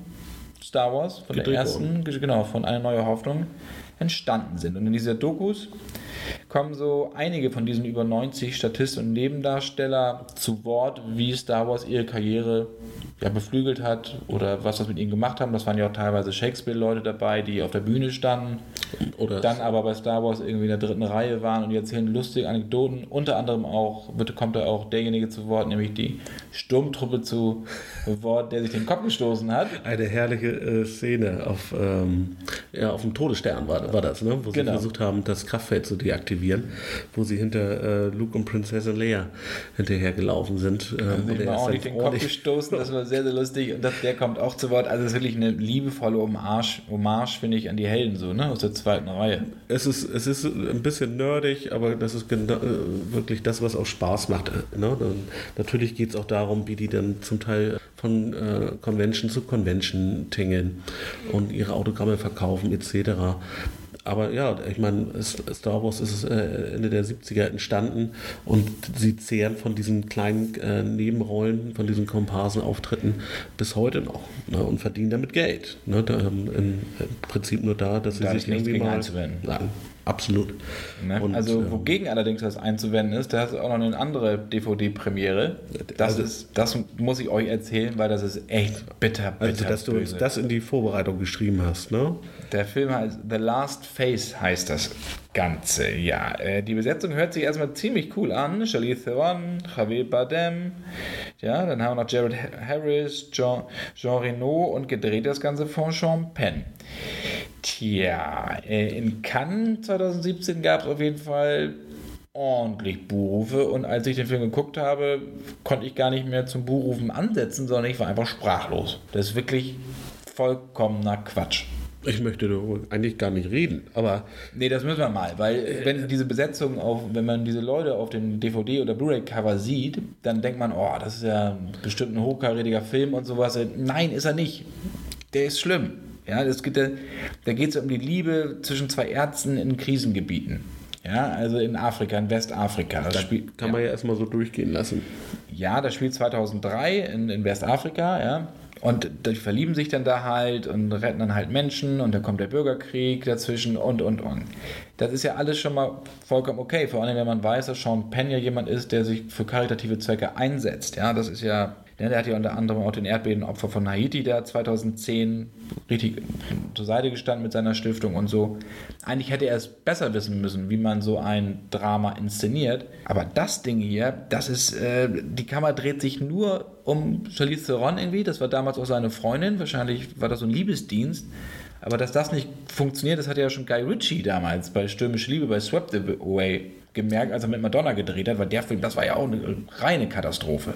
Star Wars, von der Gedreht ersten, genau, von Eine neue Hoffnung entstanden sind. Und in dieser Dokus kommen so einige von diesen über 90 Statisten und Nebendarsteller zu Wort, wie Star Wars ihre Karriere ja, beflügelt hat oder was das mit ihnen gemacht haben. Das waren ja auch teilweise Shakespeare-Leute dabei, die auf der Bühne standen, Oder dann aber bei Star Wars irgendwie in der dritten Reihe waren und die erzählen lustige Anekdoten. Unter anderem auch wird, kommt da auch derjenige zu Wort, nämlich die Sturmtruppe zu Wort, der sich den Kopf gestoßen hat. eine herrliche äh, Szene auf, ähm, ja, auf dem Todesstern war, war das, ne? wo sie Genau. versucht haben, das Kraftfeld zu deaktivieren, wo sie hinter äh, Luke und Prinzessin Leia hinterhergelaufen sind. Ähm, Also und er ist auch dann nicht den Kopf gestoßen, das war sehr, sehr lustig. Und das, der kommt auch zu Wort. Also es ist wirklich eine liebevolle Hommage, Hommage finde ich, an die Helden so, ne? Aus der zweiten Reihe. Es ist, es ist ein bisschen nerdig, aber das ist genau, wirklich das, was auch Spaß macht. äh, Ne? Dann, natürlich geht es auch darum, wie die dann zum Teil von äh, Convention zu Convention tingeln und ihre Autogramme verkaufen etc. Aber ja, ich meine, Star Wars ist äh, Ende der 70er entstanden und sie zehren von diesen kleinen äh, Nebenrollen, von diesen Komparsenauftritten bis heute noch ne, und verdienen damit Geld. Ne, da, ähm, im Prinzip nur da, dass sie Da sich irgendwie mal einzuwenden. Nein, absolut. Ne? Und, also ähm, wogegen allerdings was einzuwenden ist, da hast du auch noch eine andere DVD-Premiere. Das, Also- ist, das muss ich euch erzählen, weil das ist echt bitter, bitter Also, dass du uns böse. das in die Vorbereitung geschrieben hast, ne? Der Film heißt The Last Face heißt das Ganze, ja. Äh, Die Besetzung hört sich erstmal ziemlich cool an. Charlize Theron, Javier Bardem, ja, dann haben wir noch Jared Harris, Jean, Jean Reno und gedreht das Ganze von Sean Penn. Tja, äh, in Cannes 2017 gab es auf jeden Fall ordentlich Buhrufe und als ich den Film geguckt habe, konnte ich gar nicht mehr zum Buhrufen ansetzen, sondern ich war einfach sprachlos. Das ist wirklich vollkommener Quatsch. Ich möchte darüber eigentlich gar nicht reden, aber Nee, das müssen wir mal, weil wenn diese Besetzung auf, wenn man diese Leute auf dem DVD oder Blu-ray-Cover sieht, dann denkt man, oh, das ist ja bestimmt ein hochkarätiger Film und sowas. Nein, ist er nicht. Der ist schlimm. Ja, das geht, da, geht es um die Liebe zwischen zwei Ärzten in Krisengebieten. Ja, also in Afrika, in Westafrika. Das spielt, kann man ja erstmal so durchgehen lassen. ja, das spielt 2003 in, in Westafrika, ja. Und die verlieben sich dann da halt und retten dann halt Menschen und dann kommt der Bürgerkrieg dazwischen und, und, und. Das ist ja alles schon mal vollkommen okay, vor allem wenn man weiß, dass Sean Penn ja jemand ist, der sich für karitative Zwecke einsetzt. Ja, das ist ja, ja, der hat ja unter anderem auch den Erdbebenopfer von Haiti da 2010 richtig zur Seite gestanden mit seiner Stiftung und so. Eigentlich hätte er es besser wissen müssen, wie man so ein Drama inszeniert. Aber das Ding hier, das ist, äh, die Kamera dreht sich nur um Charlize Theron irgendwie. Das war damals auch seine Freundin. Wahrscheinlich war das so ein Liebesdienst. Aber dass das nicht funktioniert, das hat ja schon Guy Ritchie damals bei Stürmische Liebe, bei Swept Away gemerkt, als er mit Madonna gedreht hat, weil der Film, das war ja auch eine reine Katastrophe.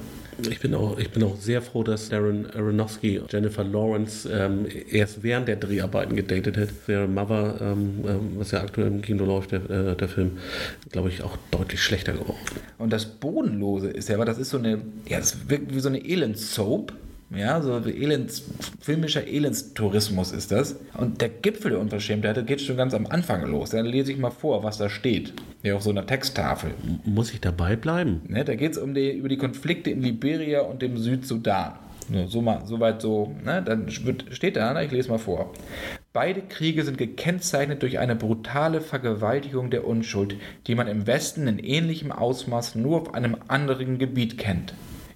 Ich bin auch, ich bin auch sehr froh, dass Darren Aronofsky Jennifer Lawrence ähm, erst während der Dreharbeiten gedatet hat. Der Mother, ähm, ähm, was ja aktuell im Kino läuft, der, äh, der Film, glaube ich, auch deutlich schlechter geworden. Und das Bodenlose ist ja, aber das ist so eine, ja, das wirkt wie so eine Elends-Soap. Ja, so Elends, filmischer Elendstourismus ist das. Und der Gipfel der Unverschämtheit, der geht schon ganz am Anfang los. Dann lese ich mal vor, was da steht. Ja, auf so einer Texttafel. Muss ich dabei bleiben? Ne, da geht es um die, über die Konflikte in Liberia und dem Südsudan. Nur so mal, soweit so, ne, dann wird, steht da, ne, ich lese mal vor. Beide Kriege sind gekennzeichnet durch eine brutale Vergewaltigung der Unschuld, die man im Westen in ähnlichem Ausmaß nur auf einem anderen Gebiet kennt.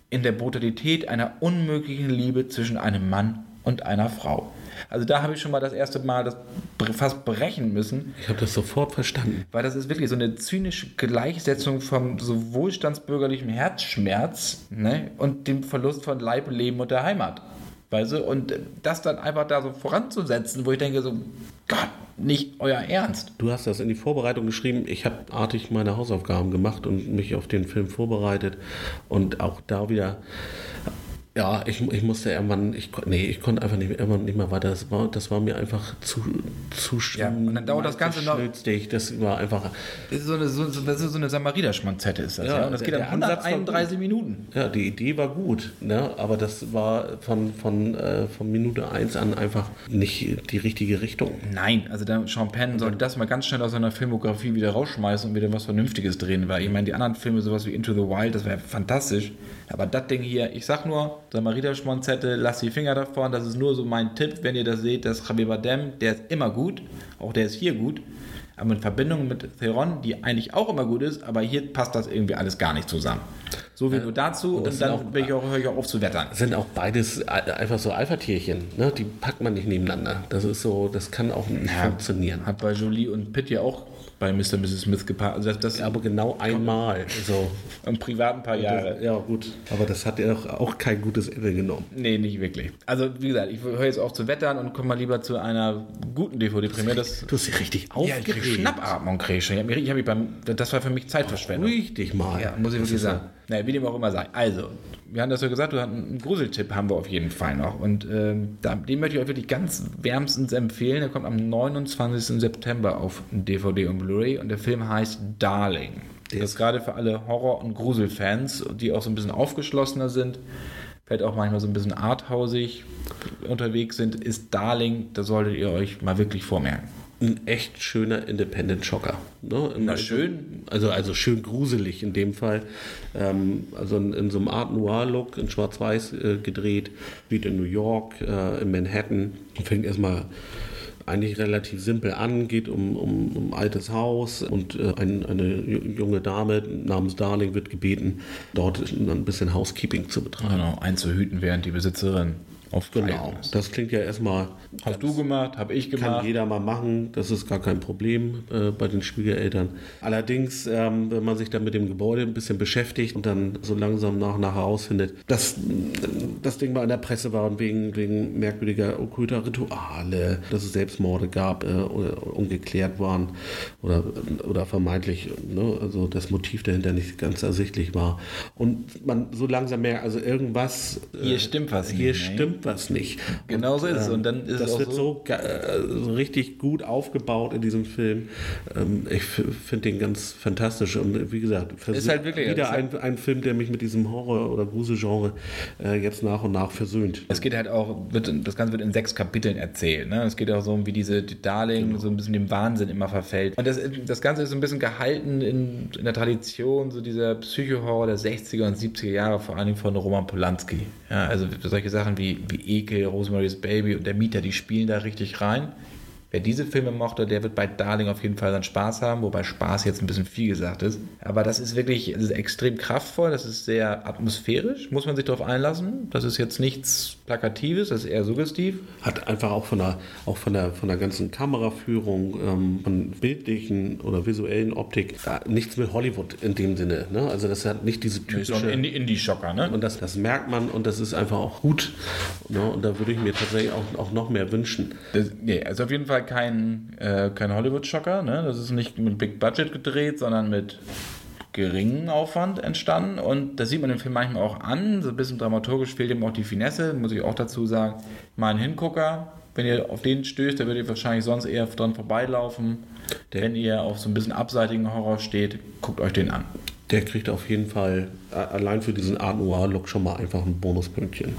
In der Brutalität einer unmöglichen Liebe zwischen einem Mann und einer Frau. Also da habe ich schon mal das erste Mal das fast brechen müssen. Ich habe das sofort verstanden. Weil das ist wirklich so eine zynische Gleichsetzung vom so wohlstandsbürgerlichen Herzschmerz ne, und dem Verlust von Leib, Leben und der Heimat. Weißt du? Und das dann einfach da so voranzusetzen, wo ich denke so, Gott, nicht euer Ernst. Du hast das in die Vorbereitung geschrieben. Ich habe artig meine Hausaufgaben gemacht und mich auf den Film vorbereitet. Und auch da wieder ja, ich, ich musste irgendwann, ich, nee, ich konnte einfach nicht, irgendwann nicht mehr weiter. Das war, das war mir einfach zu, zu ja, und dann dauert das Ganze noch. Das war einfach. Das ist so eine, so, das ist so eine Samariter-Schmonzette, ist das. Ja, ja? Und das geht dann 131 Minuten. Ja, die Idee war gut, ne? aber das war von, von, äh, von Minute 1 an einfach nicht die richtige Richtung. Nein, also der Penn sollte das mal ganz schnell aus seiner Filmografie wieder rausschmeißen und wieder was Vernünftiges drehen, weil ich meine, die anderen Filme, sowas wie Into the Wild, das wäre fantastisch. Aber das Ding hier, ich sag nur, Samariter Schmonzette, lasst die Finger davon. Das ist nur so mein Tipp, wenn ihr das seht, dass Javier Bardem, der ist immer gut, auch der ist hier gut. Aber in Verbindung mit Theron, die eigentlich auch immer gut ist, aber hier passt das irgendwie alles gar nicht zusammen. So wie nur dazu und, und dann auch, ich auch, höre ich auch auf zu wettern. Sind auch beides einfach so Alpha-Tierchen, ne? die packt man nicht nebeneinander. Das ist so, das kann auch nicht ja, funktionieren. Hat bei Jolie und Pitt ja auch bei Mr. und Mrs. Smith geparkt. Also das, das aber genau einmal. So. [laughs] Im privaten paar Jahre. Das, ja, gut. Aber das hat ja auch, auch kein gutes Ende genommen. Nee, nicht wirklich. Also, wie gesagt, ich höre jetzt auf zu wettern und komme mal lieber zu einer guten DVD-Premiere. Du hast dich richtig aufgeregt. Ja, ich krieg Schnappatmung kriege schon. Ich hab, ich hab beim, das war für mich Zeitverschwendung. Richtig mal. Ja, muss ich wirklich sagen. Naja, wie dem auch immer sei. Also, wir haben das ja gesagt, du hast einen Gruseltipp haben wir auf jeden Fall noch. Und ähm, den möchte ich euch wirklich ganz wärmstens empfehlen. Der kommt am 29. September auf DVD und Blu-ray und der Film heißt Darling. Das ist gerade für alle Horror- und Gruselfans, die auch so ein bisschen aufgeschlossener sind, vielleicht auch manchmal so ein bisschen arthausig unterwegs sind, ist Darling, da solltet ihr euch mal wirklich vormerken ein echt schöner Independent Schocker. Ne? Na schön. Also, also schön gruselig in dem Fall. Ähm, also in, in, so einem Art Noir-Look, in Schwarz-Weiß äh, gedreht, spielt in New York, äh, in Manhattan. Fängt erstmal eigentlich relativ simpel an, geht um, um, um altes Haus und äh, ein, eine junge Dame namens Darling wird gebeten, dort ein bisschen Housekeeping zu betreiben. Genau, einzuhüten, während die Besitzerin auf genau. Das klingt ja erstmal. Hast du gemacht, habe ich gemacht. Kann jeder mal machen, das ist gar kein Problem äh, bei den Schwiegereltern. Allerdings, ähm, wenn man sich dann mit dem Gebäude ein bisschen beschäftigt und dann so langsam nach und nach herausfindet, dass das Ding mal in der Presse war und wegen, wegen merkwürdiger okkulter Rituale, dass es Selbstmorde gab, äh, oder ungeklärt waren oder, oder vermeintlich, ne, also das Motiv dahinter nicht ganz ersichtlich war. Und man so langsam merkt, also irgendwas. Hier äh, stimmt was. Hier nicht, stimmt stimmt was nicht. Genau so ist es. Und dann ist das es wird so, äh, so, richtig gut aufgebaut in diesem Film. Ähm, ich finde den ganz fantastisch. Und wie gesagt, ist halt wirklich, wieder ein, ein Film, der mich mit diesem Horror- oder Gruselgenre äh, jetzt nach und nach versöhnt. Es geht halt auch, wird, das Ganze wird in sechs Kapiteln erzählt. Ne? Es geht auch so um, wie diese die Darling genau. so ein bisschen dem Wahnsinn immer verfällt. Und das, das Ganze ist so ein bisschen gehalten in, in der Tradition so dieser Psycho-Horror der 60er und 70er Jahre, vor allem von Roman Polanski. Ja, also solche Sachen wie, wie Ekel, Rosemary's Baby und der Mieter, die spielen da richtig rein. Wer diese Filme mochte, der wird bei Darling auf jeden Fall dann Spaß haben, wobei Spaß jetzt ein bisschen viel gesagt ist. Aber das ist wirklich das ist extrem kraftvoll, das ist sehr atmosphärisch, muss man sich darauf einlassen. Das ist jetzt nichts Plakatives, das ist eher suggestiv. Hat einfach auch von der, auch von der, von der ganzen Kameraführung, ähm, von bildlichen oder visuellen Optik, nichts mit Hollywood in dem Sinne. Ne? Also das hat nicht diese typische... Nee, Indie Indie-Schocker, ne? Und das, das merkt man und das ist einfach auch gut. Ne? Und da würde ich mir tatsächlich auch, auch noch mehr wünschen. Das, nee, also auf jeden Fall kein, äh, kein Hollywood-Schocker. Ne? Das ist nicht mit Big Budget gedreht, sondern mit geringem Aufwand entstanden. Und das sieht man im Film manchmal auch an. So ein bisschen dramaturgisch fehlt ihm auch die Finesse, muss ich auch dazu sagen. Mal ein Hingucker. Wenn ihr auf den stößt, dann werdet ihr wahrscheinlich sonst eher dran vorbeilaufen. Der Wenn ihr auf so ein bisschen abseitigen Horror steht, guckt euch den an. Der kriegt auf jeden Fall allein für diesen Art Noir-Look schon mal einfach ein Bonuspünktchen.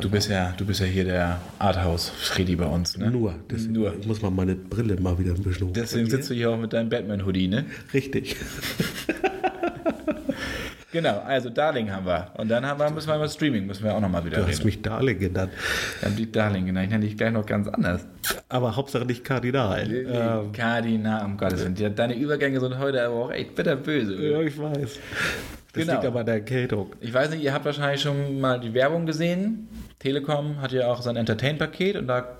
Du bist ja, du bist ja hier der Arthouse-Freddy bei uns, ne? Nur. Deswegen Nur. Ich muss mal meine Brille mal wieder ein bisschen Deswegen sitzt du hier auch mit deinem Batman-Hoodie, ne? Richtig. [laughs] Genau, also Darling haben wir. Und dann haben wir, müssen wir über Streaming, müssen wir auch nochmal wieder Du reden. hast mich Darling genannt. Ich habe die Darling genannt, ich nenne dich gleich noch ganz anders. Aber Hauptsache nicht Kardinal. Ähm, Kardinal, um Gottes Willen. Deine Übergänge sind heute aber auch echt bitterböse. ja, ich weiß. Das Genau. liegt aber an der Erkältung. Ich weiß nicht, ihr habt wahrscheinlich schon mal die Werbung gesehen. Telekom hat ja auch sein Entertain-Paket und da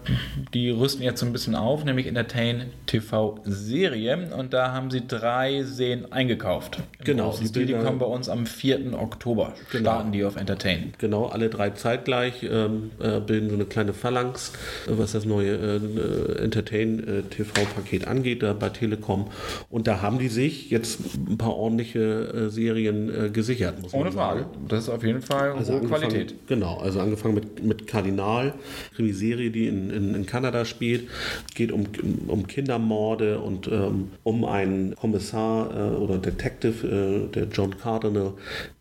die rüsten jetzt so ein bisschen auf, nämlich Entertain TV-Serie und da haben sie drei Serien eingekauft. Genau, die kommen bei uns am 4. Oktober. Starten die auf Entertain. Genau, alle drei zeitgleich ähm, äh, bilden so eine kleine Phalanx, äh, was das neue äh, äh, Entertain-TV-Paket angeht, da bei Telekom. Und da haben die sich jetzt ein paar ordentliche äh, Serien äh, gesichert, muss Ohne man sagen. Frage. Das ist auf jeden Fall hohe angefangen- Qualität. Genau, also angefangen mit, mit Kardinal, Krimiserie, die in, in, in Kanada spielt. Geht um, um Kindermorde und ähm, um einen Kommissar äh, oder Detective, äh, der John Cardinal,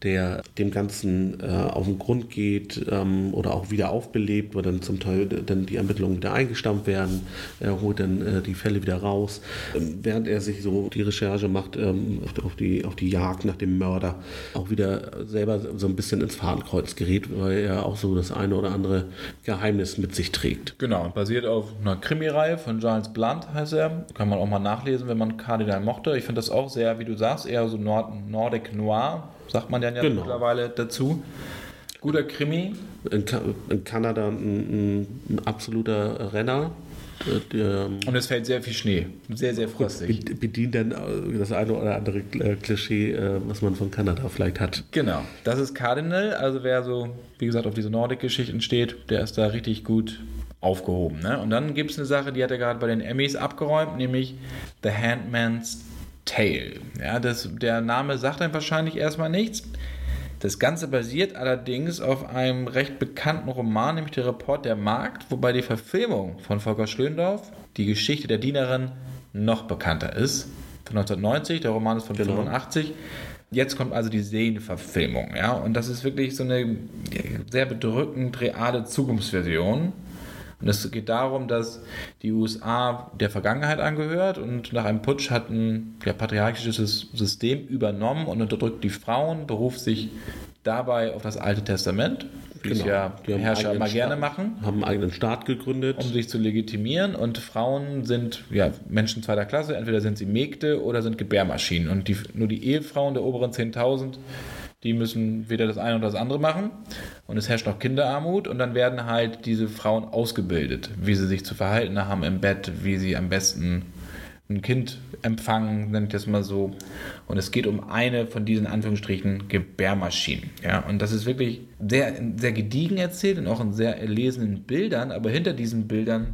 der dem Ganzen äh, auf den Grund geht ähm, oder auch wieder aufbelebt, weil dann zum Teil dann die Ermittlungen wieder eingestampft werden. Er holt dann äh, die Fälle wieder raus. Ähm, während er sich so die Recherche macht ähm, auf, die, auf die Jagd nach dem Mörder, auch wieder selber so ein bisschen ins Fadenkreuz gerät, weil er auch so das eine oder andere Geheimnis mit sich trägt. Genau, basiert auf einer Krimireihe von Giles Blunt, heißt er. Kann man auch mal nachlesen, wenn man Cardinal mochte. Ich finde das auch sehr, wie du sagst, eher so Nord Nordic Noir, sagt man ja Genau. mittlerweile dazu. Guter Krimi. In, Ka in Kanada ein, ein absoluter Renner. Äh, Der, Und es fällt sehr viel Schnee. Sehr, sehr frostig. be- bedient dann äh, das eine oder andere äh, Klischee, äh, was man von Kanada vielleicht hat. Genau. Das ist Cardinal. Also wer so, wie gesagt, auf diese Nordic-Geschichten steht, der ist da richtig gut aufgehoben. Ne? Und dann gibt es eine Sache, die hat er gerade bei den Emmys abgeräumt, nämlich The Handman's Tale. Ja, das, der Name sagt einem wahrscheinlich erstmal nichts. Das Ganze basiert allerdings auf einem recht bekannten Roman, nämlich der Report der Markt, wobei die Verfilmung von Volker Schlöndorff, die Geschichte der Dienerin, noch bekannter ist. Von 1990, der Roman ist von Genau. 85. Jetzt kommt also die Serienverfilmung, ja, und das ist wirklich so eine sehr bedrückend reale Zukunftsversion. Und es geht darum, dass die USA der Vergangenheit angehört und nach einem Putsch hat ein ja, patriarchisches System übernommen und unterdrückt die Frauen, beruft sich dabei auf das Alte Testament, wie es ja Genau. Die Herrscher immer gerne Staat- machen Haben einen eigenen Staat gegründet. um sich zu legitimieren. Und Frauen sind ja, Menschen zweiter Klasse, entweder sind sie Mägde oder sind Gebärmaschinen. Und die, nur die Ehefrauen der oberen 10.000, die müssen weder das eine oder das andere machen. Und es herrscht noch Kinderarmut. Und dann werden halt diese Frauen ausgebildet, wie sie sich zu verhalten haben im Bett, wie sie am besten ein Kind empfangen, nenne ich das mal so. Und es geht um eine von diesen Anführungsstrichen Gebärmaschinen. Ja, und das ist wirklich sehr, sehr gediegen erzählt und auch in sehr erlesenen Bildern, aber hinter diesen Bildern,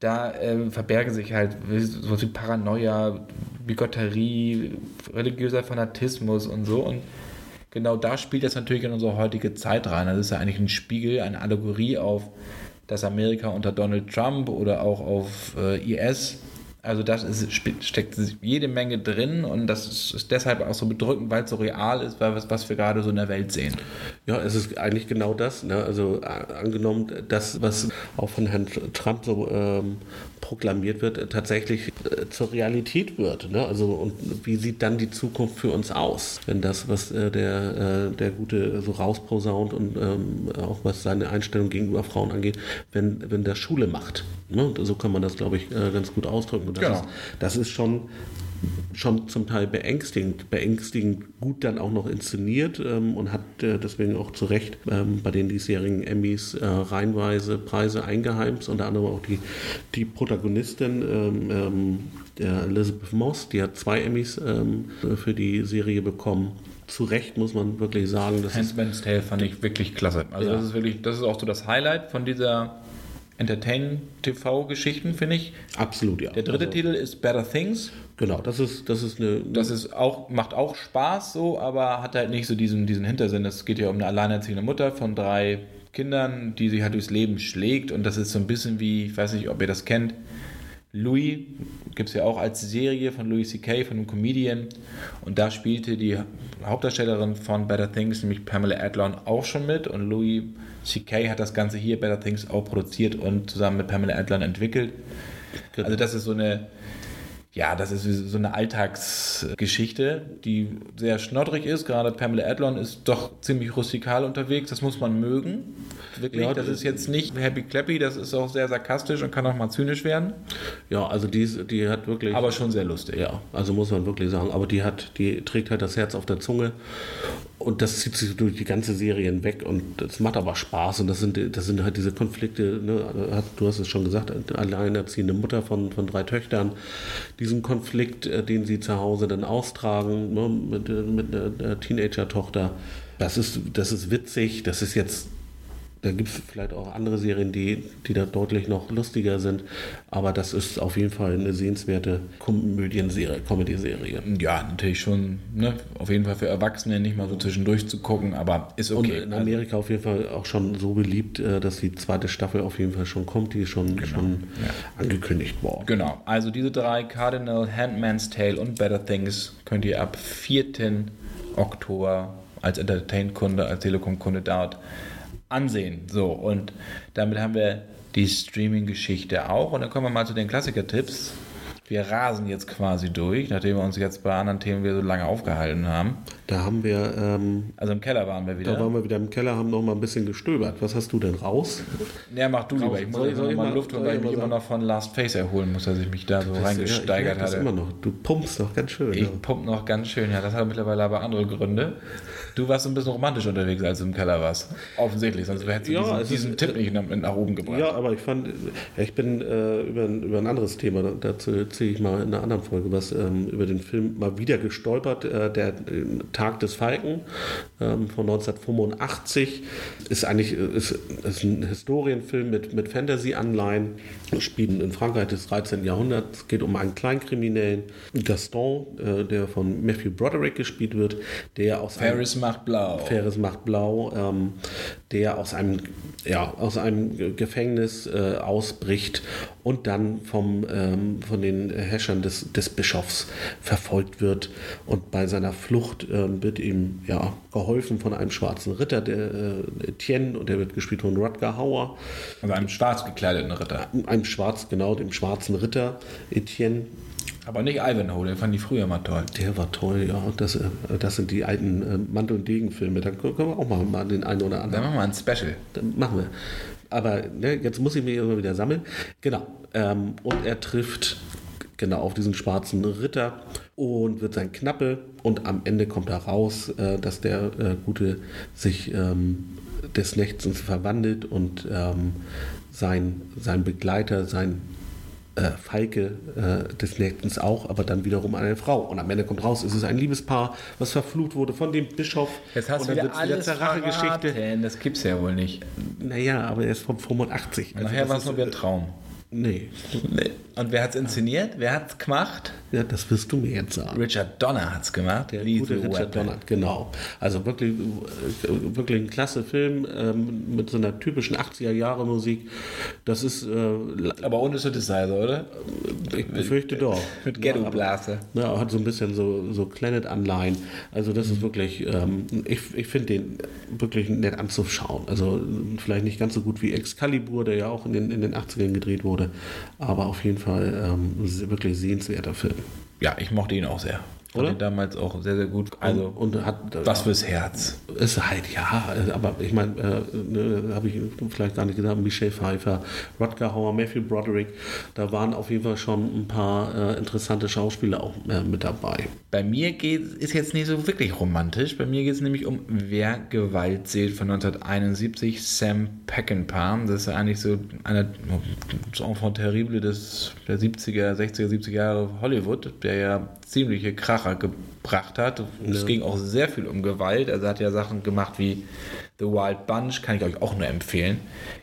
da äh, verbergen sich halt sowas wie Paranoia, Bigotterie, religiöser Fanatismus und so. Und genau da spielt das natürlich in unsere heutige Zeit rein. Das ist ja eigentlich ein Spiegel, eine Allegorie auf das Amerika unter Donald Trump oder auch auf äh, IS. Also das spe- steckt jede Menge drin und das ist, deshalb auch so bedrückend, weil es so real ist, weil was, was wir gerade so in der Welt sehen. Ja, es ist eigentlich genau das. Ne? Also äh, angenommen, das, was auch von Herrn Trump so ähm, proklamiert wird, äh, tatsächlich äh, zur Realität wird. Ne? Also und wie sieht dann die Zukunft für uns aus, wenn das, was äh, der, äh, der Gute so rausposaunt und ähm, auch was seine Einstellung gegenüber Frauen angeht, wenn, wenn der Schule macht. Ne? So kann man das, glaube ich, äh, ganz gut ausdrücken. Und das, Genau. ist, das ist schon schon zum Teil beängstigend, beängstigend gut dann auch noch inszeniert ähm, und hat äh, deswegen auch zu Recht ähm, bei den diesjährigen Emmys äh, reihenweise Preise eingeheimst, unter anderem auch die, die Protagonistin ähm, ähm, der Elizabeth Moss, die hat zwei Emmys ähm, für die Serie bekommen. Zu Recht muss man wirklich sagen, das ist Handmaid's Tale fand ich wirklich klasse. Also Ja. das ist wirklich, das ist auch so das Highlight von dieser Entertain-TV-Geschichten, finde ich. absolut ja. Der dritte Also, Titel ist Better Things. Genau, das ist, das ist eine. Das ist auch, macht auch Spaß so, aber hat halt nicht so diesen, diesen Hintersinn. Es geht ja um eine alleinerziehende Mutter von drei Kindern, die sich halt durchs Leben schlägt. Und das ist so ein bisschen wie, ich weiß nicht, ob ihr das kennt, Louis, gibt es ja auch als Serie von Louis C.K., von einem Comedian. Und da spielte die Hauptdarstellerin von Better Things, nämlich Pamela Adlon, auch schon mit. Und Louis C.K. hat das Ganze hier, Better Things, auch produziert und zusammen mit Pamela Adlon entwickelt. Also das ist so eine ja, das ist so eine Alltagsgeschichte, die sehr schnoddrig ist. Gerade Pamela Adlon ist doch ziemlich rustikal unterwegs. Das muss man mögen. Wirklich, Ja, das ist jetzt nicht Happy Clappy, das ist auch sehr sarkastisch und kann auch mal zynisch werden, Ja, also die, ist- die hat wirklich. aber schon sehr lustig. Ja, also muss man wirklich sagen. Aber die hat, die trägt halt das Herz auf der Zunge und das zieht sich durch die ganze Serie hinweg und das macht aber Spaß und das sind, das sind halt diese Konflikte, ne, du hast es schon gesagt, alleinerziehende Mutter von, von drei Töchtern, diesen Konflikt, äh, den sie zu Hause dann austragen ne, mit, äh, mit einer Teenager-Tochter, das ist, das ist witzig, das ist jetzt da gibt es vielleicht auch andere Serien, die, die da deutlich noch lustiger sind. Aber das ist auf jeden Fall eine sehenswerte Komödienserie, Comedy-Serie. Ja, natürlich schon, ne? auf jeden Fall für Erwachsene nicht mal so zwischendurch zu gucken, aber ist Und okay. in Amerika auf jeden Fall auch schon so beliebt, äh, dass die zweite Staffel auf jeden Fall schon kommt. Die ist schon, schon angekündigt worden. Genau, also diese drei, Cardinal, Handman's Tale und Better Things, könnt ihr ab 4. Oktober als Entertain-Kunde, als Telekom-Kunde dort ansehen. So, und damit haben wir die Streaming-Geschichte auch. Und dann kommen wir mal zu den Klassiker-Tipps. Wir rasen jetzt quasi durch, nachdem wir uns jetzt bei anderen Themen wieder so lange aufgehalten haben. Da haben wir, ähm, Also im Keller waren wir wieder. da waren wir wieder im Keller, haben noch mal ein bisschen gestöbert. Was hast du denn raus? Ja, mach du lieber. Ich muss Soll- jetzt soll noch ich mal Luft holen, weil ich ich mich immer noch von Last Face erholen muss, dass ich mich da so reingesteigert ja, ich merke das hatte. immer noch. Du pumpst doch ganz schön. Ich ja. pump noch ganz schön, ja. Das hat mittlerweile aber andere Gründe. Du warst ein bisschen romantisch unterwegs, als du im Keller warst. Offensichtlich, sonst hättest du Ja, diesen, ist- diesen Tipp nicht nach, nach oben gebracht. Ja, aber ich fand, ich bin äh, über, ein- über ein anderes Thema, dazu erzähle ich mal in einer anderen Folge was, ähm, über den Film mal wieder gestolpert, äh, der äh, Tag des Falken ähm, von 1985. Ist eigentlich ist, ist ein Historienfilm mit, mit Fantasy-Anleihen, spielt in Frankreich des 13. Jahrhunderts, Es geht um einen Kleinkriminellen, Gaston, äh, der von Matthew Broderick gespielt wird, der aus einem Paris macht blau. Faires macht blau, ähm, der aus einem, ja, aus einem Ge- Gefängnis äh, ausbricht und dann vom, ähm, von den Herrschern des, des Bischofs verfolgt wird. Und bei seiner Flucht ähm, wird ihm ja, geholfen von einem schwarzen Ritter, der äh, Etienne, und der wird gespielt von Rutger Hauer, Also einem schwarz gekleideten Ritter. einem schwarz, genau, dem schwarzen Ritter Etienne. Aber nicht Ivanhoe, den fand ich früher mal toll. Der war toll, ja. Das, äh, das sind die alten äh, Mantel- und Degenfilme. Da können wir auch mal, mal den einen oder anderen Dann machen wir ein Special. Dann machen wir. Aber ne, jetzt muss ich mich immer wieder sammeln. Genau. Ähm, und er trifft genau auf diesen schwarzen Ritter und wird sein Knappe. Und am Ende kommt heraus, äh, dass der äh, Gute sich ähm, des Nächtens verwandelt und ähm, sein, sein Begleiter, sein äh, Falke äh, des Nächtens auch, aber dann wiederum eine Frau. Und am Ende kommt raus, es ist ein Liebespaar, was verflucht wurde von dem Bischof. Jetzt hast und du wieder alles Rachegeschichte. Das gibt's ja wohl nicht. Naja, aber er ist von 85. Also Nachher war es nur wieder ein Traum. Nee, Nee. Und wer hat's inszeniert? Wer hat's gemacht? ja, das wirst du mir jetzt sagen. Richard Donner hat's gemacht. Der Lethal gute Richard Weapon. Donner, genau. Also wirklich, äh, wirklich ein klasse Film ähm, mit so einer typischen 80er-Jahre-Musik. Das ist, äh, Aber ohne Synthesizer, oder? ich befürchte doch. Mit Ghetto Blaster. Ja, hat so ein bisschen so, so Planet-Anleihen. Also das ist wirklich, ähm, ich, ich finde den wirklich nett anzuschauen. Also vielleicht nicht ganz so gut wie Excalibur, der ja auch in den, in den 80ern gedreht wurde, aber auf jeden Fall ähm, wirklich sehenswerter Film. Ja, ich mochte ihn auch sehr. Oder? damals auch sehr, sehr gut. Also, und hat was fürs Herz. ist halt, ja, aber ich meine, äh, ne, habe ich vielleicht gar nicht gesagt, Michelle Pfeiffer, Rutger Hauer, Matthew Broderick, da waren auf jeden Fall schon ein paar äh, interessante Schauspieler auch äh, mit dabei. Bei mir geht, ist jetzt nicht so wirklich romantisch. Bei mir geht es nämlich um Wer Gewalt sieht von 1971, Sam Peckinpah. Das ist ja eigentlich so einer Enfant terrible des, der 70er, 60er, 70er Jahre Hollywood, der ja ziemliche Kracher gebracht hat. Und Es ging auch sehr viel um Gewalt. Also er hat ja Sachen gemacht wie The Wild Bunch, kann ich euch auch nur empfehlen.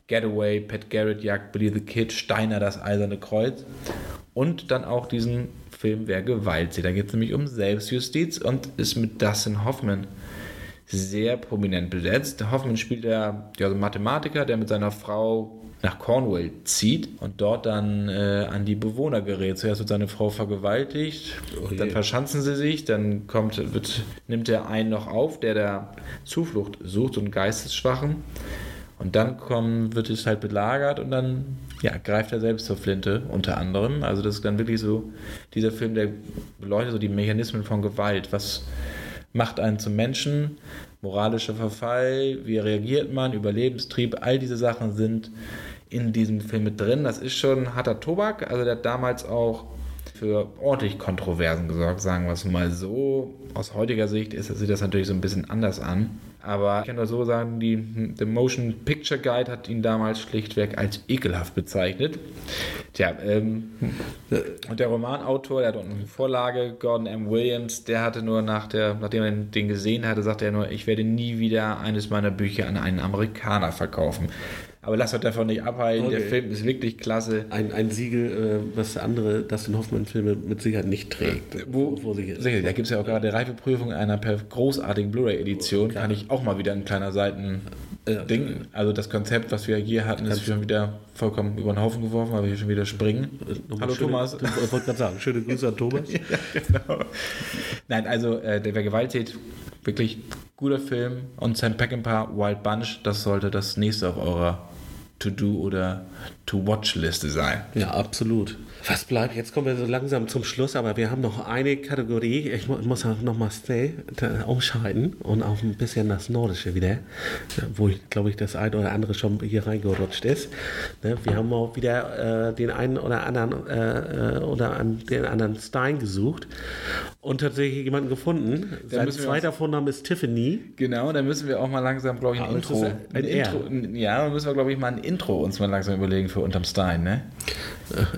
Getaway, Pat Garrett jagt Billy the Kid, Steiner das Eiserne Kreuz. Und dann auch diesen Film Wer Gewalt sieht. Da geht es nämlich um Selbstjustiz und ist mit Dustin Hoffman sehr prominent besetzt. Hoffman spielt ja, ja so Mathematiker, der mit seiner Frau nach Cornwall zieht und dort dann äh, an die Bewohner gerät. Zuerst wird seine Frau vergewaltigt, je. dann verschanzen sie sich, dann kommt, wird, nimmt er einen noch auf, der da Zuflucht sucht, so einen Geistesschwachen. Und dann kommen, wird es halt belagert und dann ja, greift er selbst zur Flinte, unter anderem. Also das ist dann wirklich so, dieser Film, der beleuchtet so die Mechanismen von Gewalt. Was macht einen zum Menschen? Moralischer Verfall, wie reagiert man, Überlebenstrieb, all diese Sachen sind in diesem Film mit drin. Das ist schon harter Tobak. Also der hat damals auch für ordentlich Kontroversen gesorgt, sagen wir es mal so. Aus heutiger Sicht ist, sieht das natürlich so ein bisschen anders an. Aber ich kann nur so sagen, die, The Motion Picture Guide hat ihn damals schlichtweg als ekelhaft bezeichnet. Tja, ähm, und der Romanautor, der hat eine Vorlage, Gordon M. Williams, der hatte nur nach der, nachdem er den gesehen hatte, sagte er nur, ich werde nie wieder eines meiner Bücher an einen Amerikaner verkaufen. Aber lasst euch davon nicht abhalten. Okay. Der Film ist wirklich klasse. Ein, ein Siegel, äh, was andere Dustin Hoffmann-Filme mit Sicherheit nicht trägt. Wo, wo sicher, da gibt es ja auch gerade Reifeprüfung einer großartigen Blu-ray-Edition. Kann ich auch mal wieder ein kleiner Seiten. Ding. Also das Konzept, was wir hier hatten, ist schon wieder vollkommen über den Haufen geworfen, weil wir hier schon wieder springen. Äh, Hallo schöne, Thomas. Ich wollte gerade sagen, schöne Grüße an Thomas. [laughs] ja, genau. Nein, also äh, der Gewaltät, wirklich guter Film. Und Sam Peckinpah, Wild Bunch, das sollte das nächste auf eurer To-Do oder To-Watch-Liste sein. Ja, absolut. Was bleibt? Jetzt kommen wir so langsam zum Schluss, aber wir haben noch eine Kategorie. Ich muss noch mal Stay umschalten und auch ein bisschen das Nordische wieder, wo ich glaube ich das ein oder andere schon hier reingerutscht ist. Ne, wir haben auch wieder äh, den einen oder anderen äh, äh, oder den anderen Stein gesucht und tatsächlich jemanden gefunden. Sein zweiter Vorname ist Tiffany. Genau, da müssen wir auch mal langsam, glaube ich, ein, ah, Intro, ein, ein Intro. Ja, da müssen wir, glaube ich, mal ein Intro uns mal langsam überlegen für unterm Stein, ne?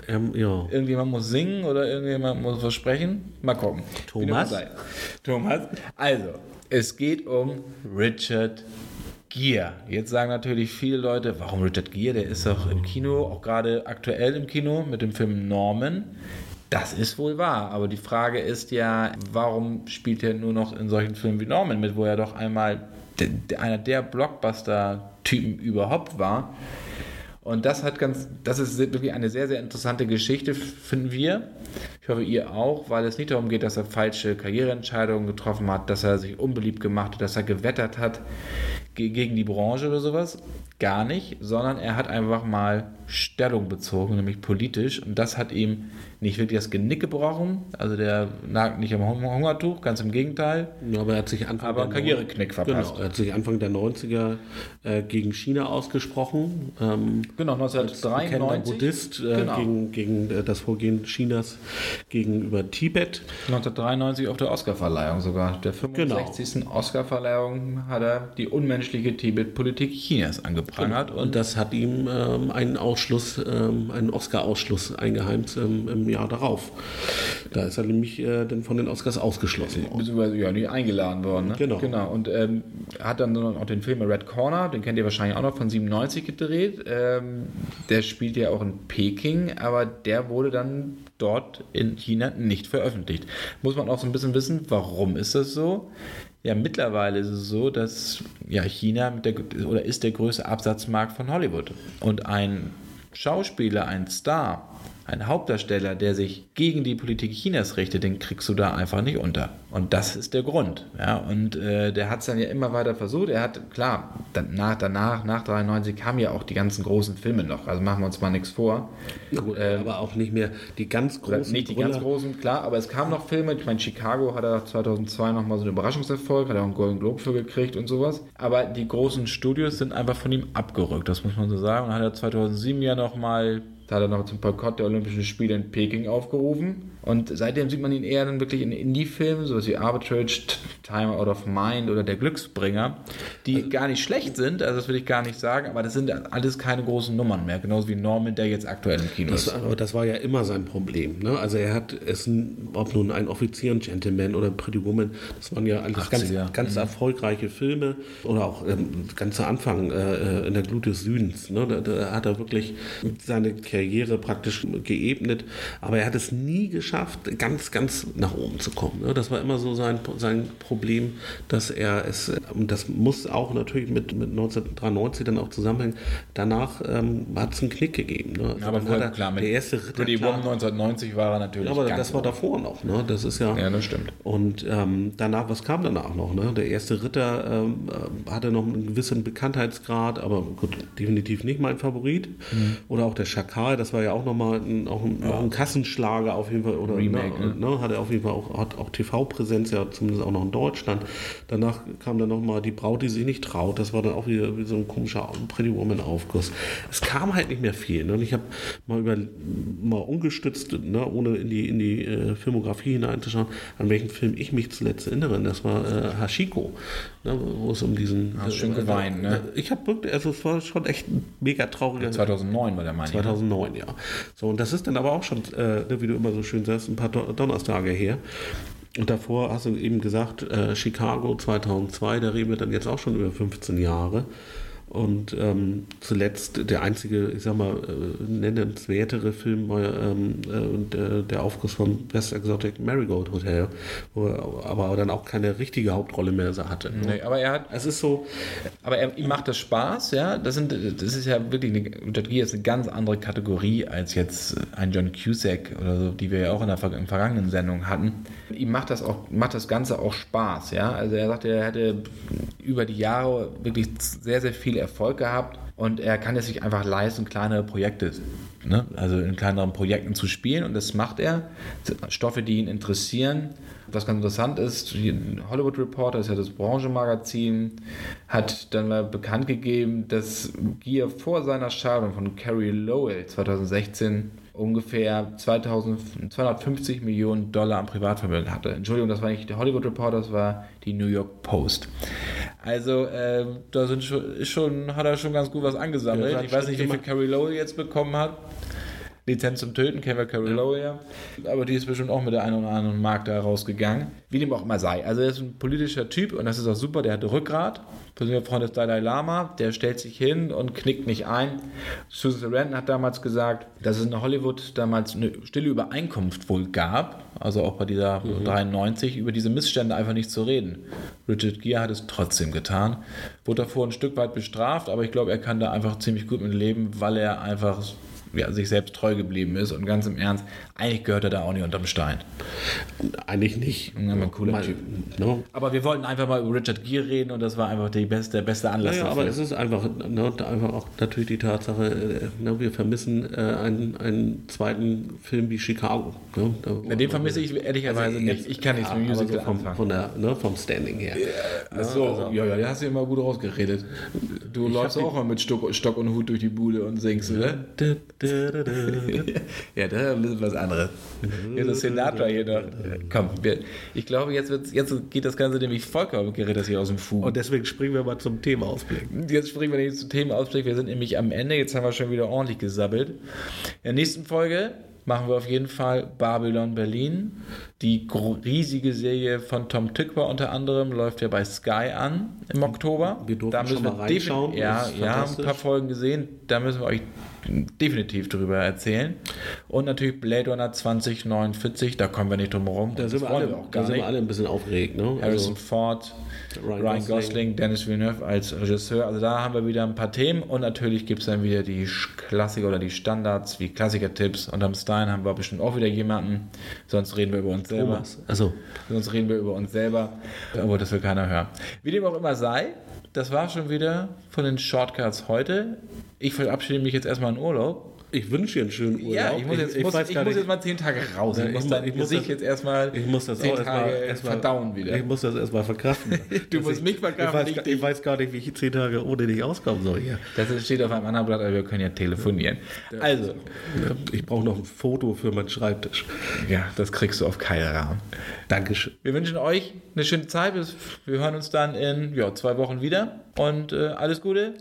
Äh, ähm, ja. Irgendjemand muss singen oder irgendjemand muss was sprechen. Mal gucken. Thomas. Thomas. Also, es geht um Richard Gere. Jetzt sagen natürlich viele Leute, warum Richard Gere? Der ist doch im Kino, auch gerade aktuell im Kino mit dem Film Norman. Das ist wohl wahr, aber die Frage ist ja, warum spielt er nur noch in solchen Filmen wie Norman mit, wo er doch einmal einer der Blockbuster-Typen überhaupt war? Und das hat ganz, das ist wirklich eine sehr, sehr interessante Geschichte, finden wir. Ich hoffe, ihr auch, weil es nicht darum geht, dass er falsche Karriereentscheidungen getroffen hat, dass er sich unbeliebt gemacht hat, dass er gewettert hat gegen die Branche oder sowas. Gar nicht, sondern er hat einfach mal Stellung bezogen, nämlich politisch. Und das hat ihm nicht wirklich das Genick gebrochen. Also der nagt nicht am Hungertuch, ganz im Gegenteil. Ja, aber er hat sich Anfang aber der Karriereknick verpasst. Genau, er hat sich Anfang der 90er äh, gegen China ausgesprochen. Ähm, genau, 1993. Buddhist äh, genau. gegen, gegen äh, das Vorgehen Chinas gegenüber Tibet. 1993 auf der Oscarverleihung sogar. Der 65. Genau. Oscarverleihung hat er die unmenschliche Tibet-Politik Chinas angeprangert. Und, und, das hat ihm ähm, einen Ausschluss, ähm, einen Oscar-Ausschluss eingeheimt ähm, im Jahr darauf. Da ist er nämlich äh, dann von den Oscars ausgeschlossen worden. Beziehungsweise ja, nicht eingeladen worden. Ne? Genau. genau. Und ähm, hat dann auch den Film Red Corner, den kennt ihr wahrscheinlich auch noch von 97 gedreht. Ähm, der spielt ja auch in Peking, aber der wurde dann dort in China nicht veröffentlicht. Muss man auch so ein bisschen wissen, warum ist das so? Ja, mittlerweile ist es so, dass ja, China der, oder ist der größte Absatzmarkt von Hollywood. Und ein Schauspieler, ein Star, ein Hauptdarsteller, der sich gegen die Politik Chinas richtet, den kriegst du da einfach nicht unter. Und das ist der Grund. Ja, und äh, der hat es dann ja immer weiter versucht. Er hat, klar, danach, danach, nach 93 kamen ja auch die ganzen großen Filme noch. Also machen wir uns mal nichts vor. Gut, ähm, aber auch nicht mehr die ganz großen. Nicht die Brüller. ganz großen, klar, aber es kamen noch Filme. Ich meine, Chicago hat er 2002 nochmal so einen Überraschungserfolg, hat er auch einen Golden Globe für gekriegt und sowas. Aber die großen Studios sind einfach von ihm abgerückt, das muss man so sagen. Und hat er 2007 ja nochmal da hat er noch zum Boykott der Olympischen Spiele in Peking aufgerufen. Und seitdem sieht man ihn eher dann wirklich in Indie-Filmen, so wie Arbitrage, Time Out of Mind oder Der Glücksbringer, die also, gar nicht schlecht sind, also das will ich gar nicht sagen, aber das sind alles keine großen Nummern mehr, genauso wie Norman, der jetzt aktuell im Kino das, ist. Aber das war ja immer sein Problem. Ne? Also er hat es, ob nun ein Offizier, ein Gentleman oder Pretty Woman, das waren ja alles ganz, ganz mhm. erfolgreiche Filme oder auch ähm, ganz zu Anfang äh, in der Glut des Südens. Ne? Da, da, hat er wirklich seine Karriere Karriere praktisch geebnet, aber er hat es nie geschafft, ganz, ganz nach oben zu kommen. Das war immer so sein, sein Problem, dass er es, und das muss auch natürlich mit, mit 1993 dann auch zusammenhängen, danach ähm, hat es einen Knick gegeben. Ne? Also aber er, klar, mit der erste Ritter, Pretty Woman 1990 war er natürlich. Aber das war davor noch, ne? Das ist ja. Ja, das stimmt. Und ähm, danach, was kam danach noch? Ne? Der erste Ritter ähm, äh, hatte noch einen gewissen Bekanntheitsgrad, aber gut, definitiv nicht mein Favorit. Mhm. Oder auch der Schakal, das war ja auch nochmal ein, auch ein, ja. auch ein Kassenschlager auf jeden Fall. Oder Remake, ne, ne? Hatte auf jeden Fall auch, hat auch TV-Präsenz, ja zumindest auch noch in Deutschland. Danach kam dann nochmal die Braut, die sich nicht traut. Das war dann auch wieder wie so ein komischer Pretty Woman-Aufguss. Es kam halt nicht mehr viel. Ne? Und ich habe mal über mal ungestützt, ne, ohne in die, in die äh, Filmografie hineinzuschauen, an welchen Film ich mich zuletzt erinnere. Das war äh, Hashiko, ne, wo es um diesen. Hast äh, schön geweint, ne? Ich habe wirklich, also es war schon echt ein mega trauriger. 2009 war der meine 2009, ja. So, und das ist dann aber auch schon, äh, ne, wie du immer so schön sagst, ein paar Donnerstage her. Und davor hast du eben gesagt, äh, Chicago 2002, da reden wir dann jetzt auch schon über 15 Jahre. Und ähm, zuletzt der einzige, ich sag mal, äh, nennenswertere Film war ähm, äh, der Aufguss von Best Exotic Marigold Hotel, wo er aber dann auch keine richtige Hauptrolle mehr hatte. Ne? Nee, aber er hat, es ist so, aber er, ihm macht das Spaß, ja. Das, sind, das ist ja wirklich eine, ist eine ganz andere Kategorie als jetzt ein John Cusack oder so, die wir ja auch in der in vergangenen Sendung hatten. Ihm macht das auch, macht das Ganze auch Spaß, ja. Also er sagte, er hätte über die Jahre wirklich sehr, sehr viel Erfolg gehabt und er kann es sich einfach leisten, kleine Projekte, ne? also in kleineren Projekten zu spielen und das macht er. Stoffe, die ihn interessieren. Was ganz interessant ist, Hollywood Reporter ist ja das Branchenmagazin, hat dann mal bekannt gegeben, dass Gier vor seiner Scheidung von Carrie Lowell 2016 ungefähr 2250 Millionen Dollar am Privatvermögen hatte. Entschuldigung, das war nicht der Hollywood Reporter, das war die New York Post. Also äh, da sind schon, schon, hat er schon ganz gut was angesammelt. Ja, ich weiß nicht, wie viel Carrie Lowell jetzt bekommen hat. Lizenz zum Töten kennen wir Carrie ja. Aber die ist bestimmt auch mit der einen oder anderen Markt da rausgegangen. Wie dem auch immer sei. Also er ist ein politischer Typ und das ist auch super. Der hat Rückgrat. Persönlicher Freund des Dalai Lama. Der stellt sich hin und knickt nicht ein. Susan Sarandon hat damals gesagt, dass es in Hollywood damals eine stille Übereinkunft wohl gab. Also auch bei dieser mhm. 93 über diese Missstände einfach nicht zu reden. Richard Gere hat es trotzdem getan. Wurde davor ein Stück weit bestraft, aber ich glaube, er kann da einfach ziemlich gut mit leben, weil er einfach ja, sich selbst treu geblieben ist. Und ganz im Ernst, eigentlich gehört er da auch nicht unterm Stein. Eigentlich nicht. Ja, ein cooler mal, typ. No. Aber wir wollten einfach mal über Richard Gere reden und das war einfach beste, der beste Anlass naja, dafür. aber es ist einfach, ne, einfach auch natürlich die Tatsache, äh, ne, wir vermissen äh, einen, einen zweiten Film wie Chicago. Ne? Da, den vermisse ich ehrlicherweise also nicht. Ich kann nichts ja, mit Musical so vom, von der, ne, vom Standing her. Ja, so, also, ja, ja, der hast du immer gut rausgeredet. Du läufst auch mal mit Stock, Stock, und Hut durch die Bude und singst, oder? Ja, das ist ein bisschen was anderes. Hier ist Sinatra hier noch. Komm, wir, ich glaube, jetzt, jetzt geht das Ganze nämlich vollkommen gerät das hier aus dem Fuß. Und deswegen springen wir mal zum Themaausblick. Jetzt springen wir nicht zum Themaausblick. Wir sind nämlich am Ende. Jetzt haben wir schon wieder ordentlich gesabbelt. In der nächsten Folge machen wir auf jeden Fall Babylon Berlin. Die riesige Serie von Tom Tykwer unter anderem läuft ja bei Sky an im Oktober. Wir durften da müssen schon mal reinschauen. Ja, ja, ein paar Folgen gesehen. Da müssen wir euch definitiv darüber erzählen. Und natürlich Blade Runner 2049, da kommen wir nicht drum herum. Da, sind wir, alle, auch da sind wir alle ein bisschen aufgeregt. Ne? Harrison also, Ford, Ryan, Ryan Gosling. Gosling, Dennis Villeneuve als Regisseur. Also da haben wir wieder ein paar Themen und natürlich gibt es dann wieder die Klassiker oder die Standards wie Klassiker-Tipps. Und am Stein haben wir bestimmt auch wieder jemanden. Sonst reden wir über uns selber. Thomas. Also. Sonst reden wir über uns selber. Aber das will keiner hören. Wie dem auch immer sei, das war schon wieder von den Shortcuts heute. Ich verabschiede mich jetzt erstmal in Urlaub. Ich wünsche dir einen schönen Urlaub. Ja, ich muss jetzt, ich, muss, ich muss jetzt mal zehn Tage raus. Ich, muss, dein ich Gesicht das, jetzt erstmal ich muss das zehn Tage erstmal, verdauen wieder. Ich muss das erstmal verkraften. [laughs] du musst mich verkraften. Ich weiß, ich weiß, gar nicht, wie ich zehn Tage ohne dich auskommen soll hier. Das steht auf einem anderen Blatt, aber wir können ja telefonieren. Also. Ich brauche noch ein Foto für meinen Schreibtisch. Ja, das kriegst du auf keinen Rahmen. Dankeschön. Wir wünschen euch eine schöne Zeit. Wir hören uns dann in ja, zwei Wochen wieder. Und äh, alles Gute.